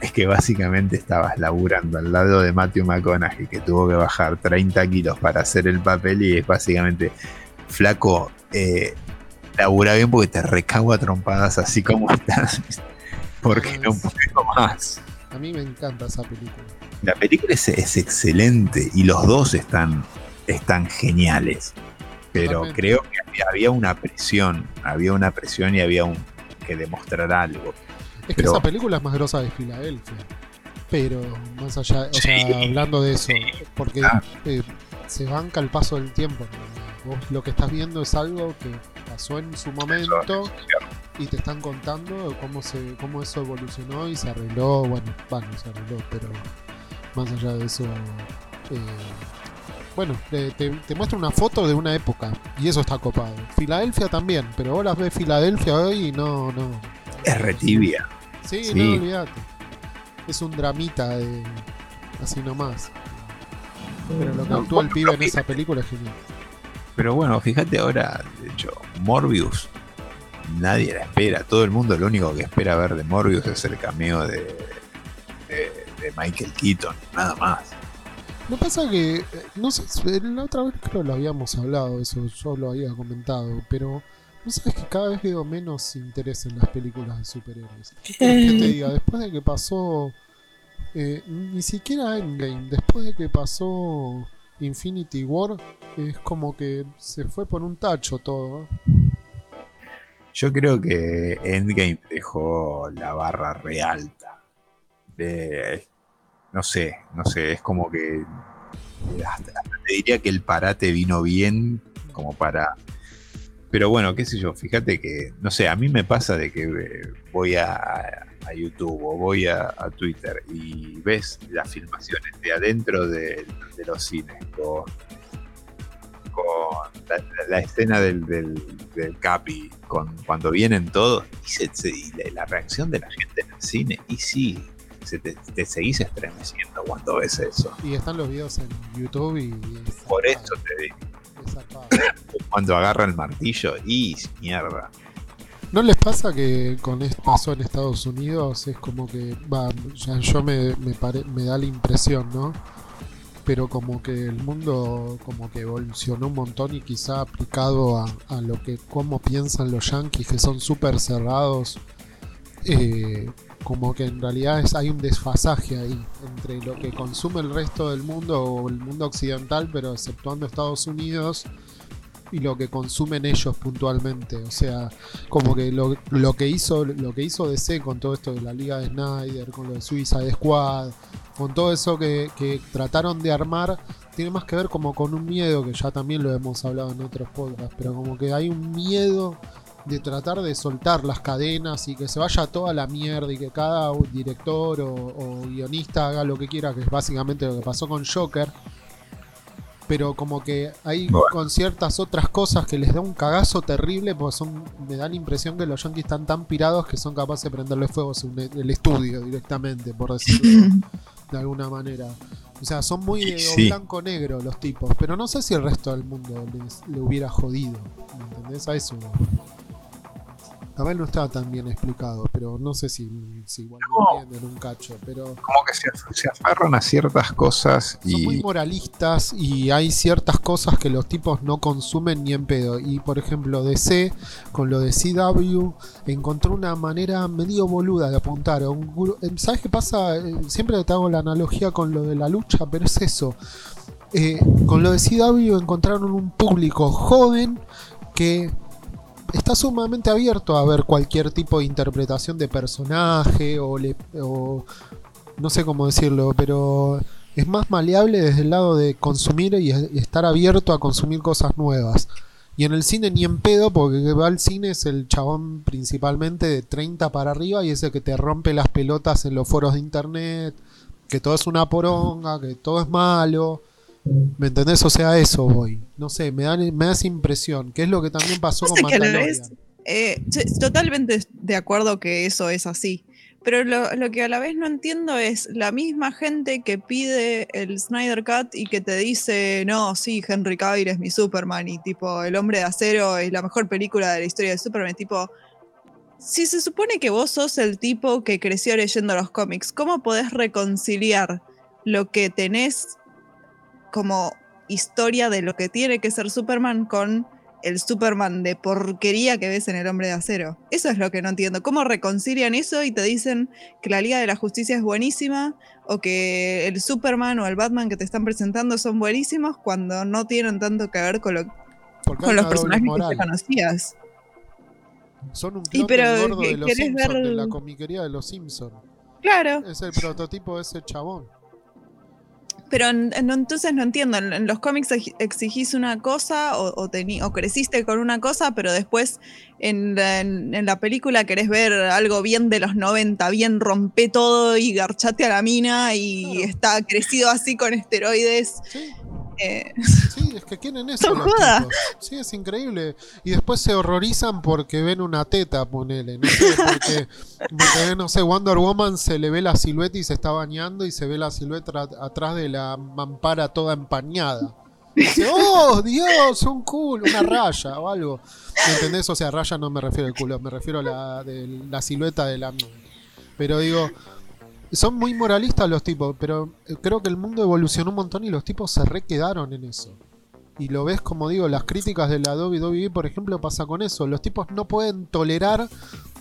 Es que básicamente estabas laburando al lado de Matthew McConaughey, que tuvo que bajar 30 kilos para hacer el papel y es básicamente, flaco, eh, labura bien porque te recago a trompadas así como estás, porque no puedo más. A mí me encanta esa película. La película es, es excelente y los dos están, están geniales, pero Totalmente. creo que había, una presión, había una presión y había un que demostrar algo. Es que Pero- esa película es más grosa de Filadelfia. Pero más allá, o Sí, sea, hablando de eso, porque claro. eh, se banca el paso del tiempo. ¿no? Vos lo que estás viendo es algo que pasó en su momento y te están contando cómo se cómo eso evolucionó y se arregló. Bueno, bueno, se arregló, pero más allá de eso. eh, bueno, te, te, muestra una foto de una época y eso está copado. Filadelfia también, pero ahora ves Filadelfia hoy y no, no, Es retibia. Sí, Sí. no, olvídate. Es un dramita de. Así nomás. Pero lo que No, actúa el pibe en esa película es genial. Pero bueno, fíjate ahora, de hecho, Morbius, nadie la espera. Todo el mundo lo único que espera ver de Morbius es el cameo de, de, de Michael Keaton, nada más. Lo que pasa que, eh, no sé, la otra vez creo lo habíamos hablado, eso yo lo había comentado, pero no sabes que cada vez veo menos interés en las películas de superhéroes. ¿Qué que te diga? Después de que pasó, eh, ni siquiera Endgame, después de que pasó Infinity War, es como que se fue por un tacho todo. Yo creo que Endgame dejó la barra re alta. De- no sé, no sé, es como que eh, hasta, hasta te diría que el parate vino bien como para... Pero bueno, qué sé yo, fíjate que, no sé, a mí me pasa de que eh, voy a, a YouTube o voy a, Twitter y ves las filmaciones de adentro de, los cines con, la, escena del, del, del Capi, con, cuando vienen todos, y, se- y la reacción de la gente en el cine, y sí, se te, te seguís estremeciendo cuando ves eso. Y están los videos en YouTube y. es Por eso te digo, cuando agarra el martillo, y mierda. ¿No les pasa que con esto pasó en Estados Unidos? Es como que, va, ya yo me, me, pare- me da la impresión, ¿no? Pero como que el mundo como que evolucionó un montón y quizá aplicado a, a lo que, cómo piensan los yankees, que son súper cerrados, eh, como que en realidad es, hay un desfasaje ahí entre lo que consume el resto del mundo o el mundo occidental, pero exceptuando Estados Unidos, y lo que consumen ellos puntualmente. O sea, como que lo, lo que hizo lo que hizo DC con todo esto de la Liga de Snyder, con lo de Suicide Squad, con todo eso que, que trataron de armar, tiene más que ver como con un miedo, que ya también lo hemos hablado en otros podcasts, pero como que hay un miedo de tratar de soltar las cadenas y que se vaya toda la mierda y que cada director o, o guionista haga lo que quiera, que es básicamente lo que pasó con Joker. Pero como que hay Bueno. con ciertas otras cosas que les da un cagazo terrible, porque son, me da la impresión que los yankees están tan pirados que son capaces de prenderle fuego el estudio directamente, por decirlo de alguna manera. O sea, son muy de Sí. blanco-negro los tipos, pero no sé si el resto del mundo les, le hubiera jodido. ¿Me entendés? A eso. A ver, no está tan bien explicado, pero no sé si, si igual No. no entienden un cacho. Pero Como que se, se aferran a ciertas cosas son muy y moralistas y hay ciertas cosas que los tipos no consumen ni en pedo. Y por ejemplo, DC, con lo de CW, encontró una manera medio boluda de apuntar. a un gru- eh, ¿Sabes qué pasa? Eh, Siempre te hago la analogía con lo de la lucha, pero es eso. Eh, con lo de CW encontraron un público joven que está sumamente abierto a ver cualquier tipo de interpretación de personaje o, le- o no sé cómo decirlo, pero es más maleable desde el lado de consumir y, estar abierto a consumir cosas nuevas. Y en el cine ni en pedo, porque el que va al cine es el chabón principalmente de 30 para arriba y ese que te rompe las pelotas en los foros de internet, que todo es una poronga, que todo es malo. ¿Me entendés? O sea, eso voy. No sé, me da, me da esa impresión, que es lo que también pasó No con sé Mandalorian. Eh, totalmente de acuerdo que eso es así. Pero lo, lo, que a la vez no entiendo es la misma gente que pide el Snyder Cut y que te dice, no, sí, Henry Cavill es mi Superman y tipo, El Hombre de Acero es la mejor película de la historia de Superman. Tipo, si se supone que vos sos el tipo que creció leyendo los cómics, ¿cómo podés reconciliar lo que tenés como historia de lo que tiene que ser Superman con el Superman de porquería que ves en El Hombre de Acero. Eso es lo que no entiendo. ¿Cómo reconcilian eso y te dicen que la Liga de la Justicia es buenísima o que el Superman o el Batman que te están presentando son buenísimos cuando no tienen tanto que ver con, con los personajes que te conocías? Son un clon pero, gordo de los Simpsons, de la comiquería de los Simpsons. Claro. Es el prototipo de ese chabón. Pero entonces no entiendo, en, los cómics exigís una cosa o, o, creciste con una cosa, pero después en la, película querés ver algo bien de los 90, bien rompe todo y garchate a la mina y está crecido así con esteroides. Sí, es que quieren eso. Sí, es increíble. Y después se horrorizan porque ven una teta, ponele. No sé, porque, no sé, Wonder Woman se le ve la silueta y se está bañando y se ve la silueta atrás de la mampara toda empañada. dice, oh, Dios, un culo, una raya o algo. ¿Entendés? O sea, raya no me refiero al culo, me refiero a la, de, la silueta de la... Pero digo, son muy moralistas los tipos, pero eh, creo que el mundo evolucionó un montón y los tipos se re quedaron en eso. Y lo ves como digo, las críticas de la WWE, por ejemplo, pasa con eso. Los tipos no pueden tolerar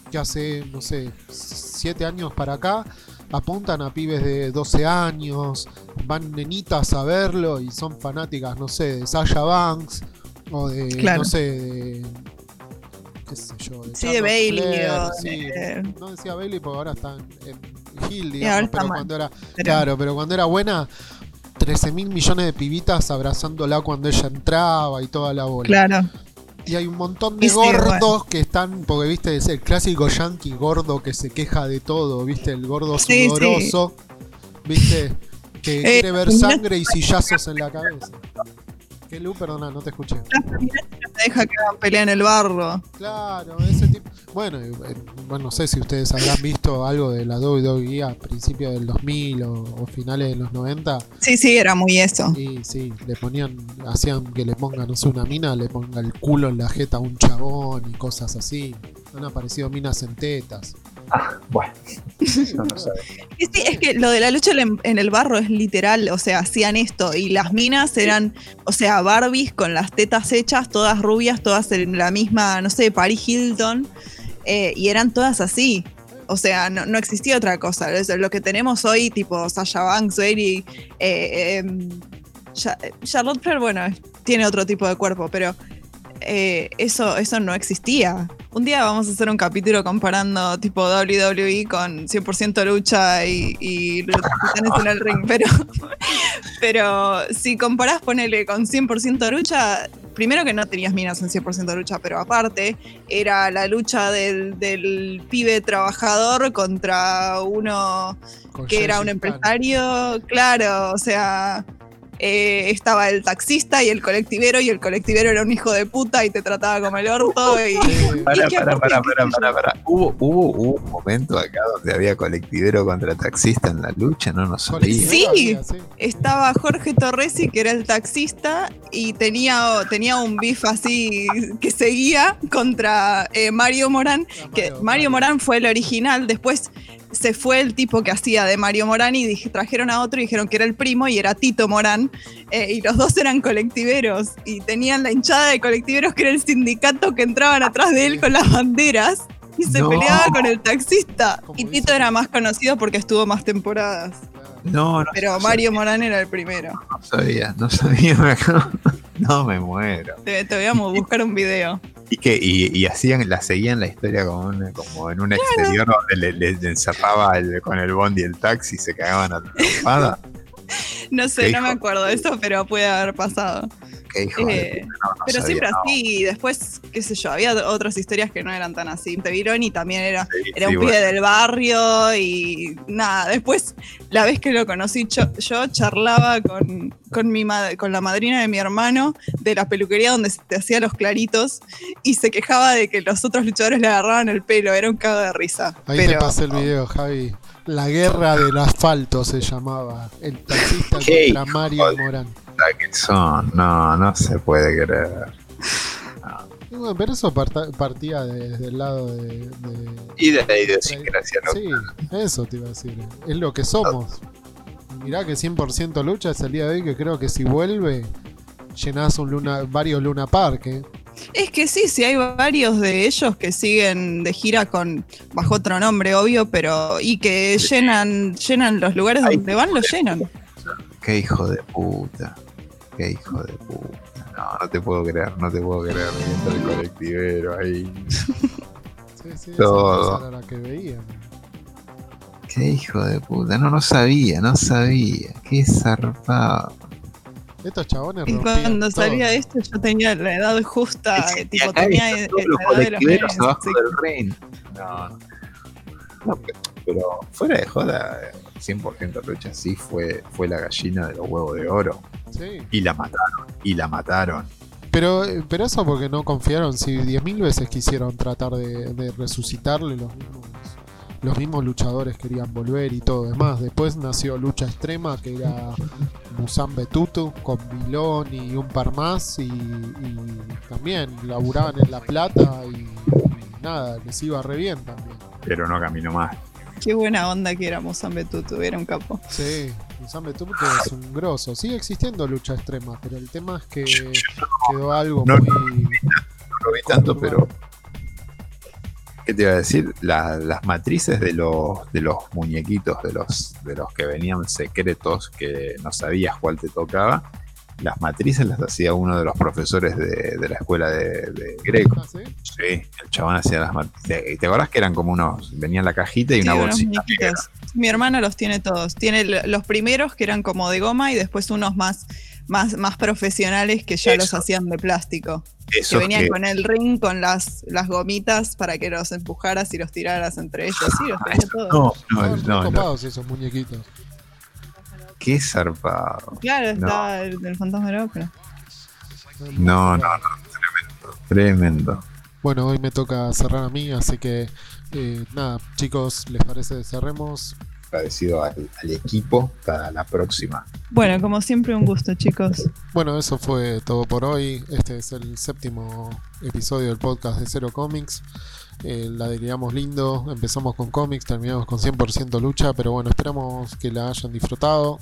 que hace, no sé, 7 años para acá apuntan a pibes de 12 años, van nenitas a verlo y son fanáticas, no sé, de Sasha Banks o de, no sé, de qué sé yo, de sí, de Bailey. No decía Bailey porque ahora están en, Hill, digamos, pero cuando era, claro, pero cuando era buena, 13 mil millones de pibitas abrazándola cuando ella entraba y toda la bola. Claro. Y hay un montón de gordos que están, porque viste, es el clásico yankee gordo que se queja de todo, viste, el gordo sudoroso, viste, que eh, quiere ver sangre y sillazos en la cabeza. ¿Qué Lu? Perdona, no te escuché. Deja que pelea en el barro. Claro, ese tipo. Bueno, eh, bueno, no sé si ustedes habrán visto algo de la WWE a principios del 2000 o, finales de los 90. Sí, sí, era muy eso. Sí, sí, le ponían, hacían que le pongan, no sé, una mina, le ponga el culo en la jeta a un chabón y cosas así. Han aparecido minas en tetas. Ah, bueno. No, no es que lo de la lucha en el barro es literal, o sea, hacían esto y las minas eran, o sea, Barbies con las tetas hechas, todas rubias, todas en la misma, no sé, Paris Hilton, eh, y eran todas así. O sea, no, existía otra cosa. Lo que tenemos hoy, tipo Sasha Banks, Bailey, eh, em, Charlotte Flair, bueno, tiene otro tipo de cuerpo, pero eh, eso, eso no existía. Un día vamos a hacer un capítulo comparando tipo WWE con 100% lucha y, y los en el ring, pero, pero si comparás, ponele con 100% lucha, primero que no tenías minas en 100% lucha, pero aparte era la lucha del, del pibe trabajador contra uno que era un empresario, claro, o sea eh, estaba el taxista y el colectivero, y el colectivero era un hijo de puta y te trataba como el orto. Y, para, para, para, para, para, ¿Hubo, hubo, un momento acá donde había colectivero contra taxista en la lucha, no nos sabía. Sí, estaba Jorge Torresi, que era el taxista, y tenía, tenía un bif así que seguía contra eh, Mario Morán, que Mario Morán fue el original, después se fue el tipo que hacía de Mario Morán y trajeron a otro y dijeron que era el primo y era Tito Morán. Eh, y los dos eran colectiveros y tenían la hinchada de colectiveros que era el sindicato que entraban atrás de él con las banderas y se peleaba con el taxista. Y Tito era más conocido porque estuvo más temporadas. No, no. Pero Mario Morán era el primero. No sabía, no sabía. No me muero. Te, voy a buscar un video. Y que y, hacían, la seguían la historia como, como en un exterior donde le, encerraba con el bondi el taxi y se cagaban a la no sé, no me acuerdo de eso, pero puede haber pasado. Qué hijo Eh, no, no Pero sabía, siempre no. así, y después, qué sé yo, había otras historias que no eran tan así. Te vieron y también era, Sí, era sí, un pibe bueno. del barrio y nada. Después, la vez que lo conocí, yo, yo charlaba con, con, mi con la madrina de mi hermano de la peluquería donde se te hacía los claritos y se quejaba de que los otros luchadores le agarraban el pelo. Era un cago de risa. Ahí te pasé el video, Javi. La guerra del asfalto se llamaba. El taxista contra Mario Morán. Que son, no, no se puede creer. Bueno, pero eso parta- partía desde el lado de. de- Y de la idiosincrasia, ¿no? Sí, eso te iba a decir. Es lo que somos. Mirá que 100% lucha es el día de hoy que creo que si vuelve llenás un luna, varios Luna Park. ¿eh? Es que sí, sí hay varios de ellos que siguen de gira con bajo otro nombre, obvio, pero y que llenan llenan los lugares Ay. donde van, los llenan. Qué hijo de puta. Qué hijo de puta. No, no te puedo creer, no te puedo creer. Mientras el colectivero ahí. Sí, sí, Todo. esa era la que veían. Qué hijo de puta. No, no sabía, no sabía. Qué zarpado. Estos chabones Y cuando todo. salía esto yo tenía la edad justa, Sí, eh, tipo tenía todos los la edad de los colectiveros abajo sí. del ring. No, no. Pero, fuera de joda, 100% lucha sí fue, fue la gallina de los huevos de oro. Sí. Y la mataron, y la mataron. Pero, pero eso porque no confiaron. Si 10.000 veces quisieron tratar de, de resucitarle, los mismos, los mismos luchadores querían volver y todo. Es más, después nació Lucha Extrema, que era Musan Betutu con Vilón y un par más. Y, y también laburaban en La Plata y, y nada, les iba re bien también. Pero no caminó más. Qué buena onda que éramos San Betutu, era un capo. Sí, Musan Betutu es un grosso. Sigue existiendo Lucha Extrema, pero el tema es que quedó algo No, muy. No lo vi tanto, pero. ¿Qué te iba a decir? La- las matrices de los, de los muñequitos, de los, de los que venían secretos, que no sabías cuál te tocaba, las matrices las hacía uno de los profesores de, de la escuela de, de Greco. ¿Ah, sí? Sí, el chabón hacía las matrices. ¿Te acordás que eran como unos. Venía la cajita y Sí, una bolsita? Mi hermana los tiene todos. Tiene los primeros que eran como de goma y después unos más, más, más profesionales que ya Eso. los hacían de plástico. que venían que- con el ring, con las, las gomitas para que los empujaras y los tiraras entre ellos. Sí, los tenía todos. No, No, no, no, no. esos muñequitos. Qué zarpado. Claro, está el del fantasma de la ópera. No, no, no. Tremendo. Tremendo. Bueno, hoy me toca cerrar a mí, así que eh, nada, chicos, ¿les parece que cerremos? Agradecido al, al equipo. Para la próxima. Bueno, como siempre, un gusto, chicos. Bueno, eso fue todo por hoy. Este es el séptimo episodio del podcast de Cero Comics. Eh, la diríamos lindo. Empezamos con cómics, terminamos con 100% lucha, pero bueno, esperamos que la hayan disfrutado.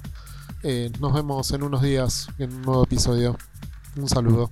Eh, nos vemos en unos días en un nuevo episodio. Un saludo.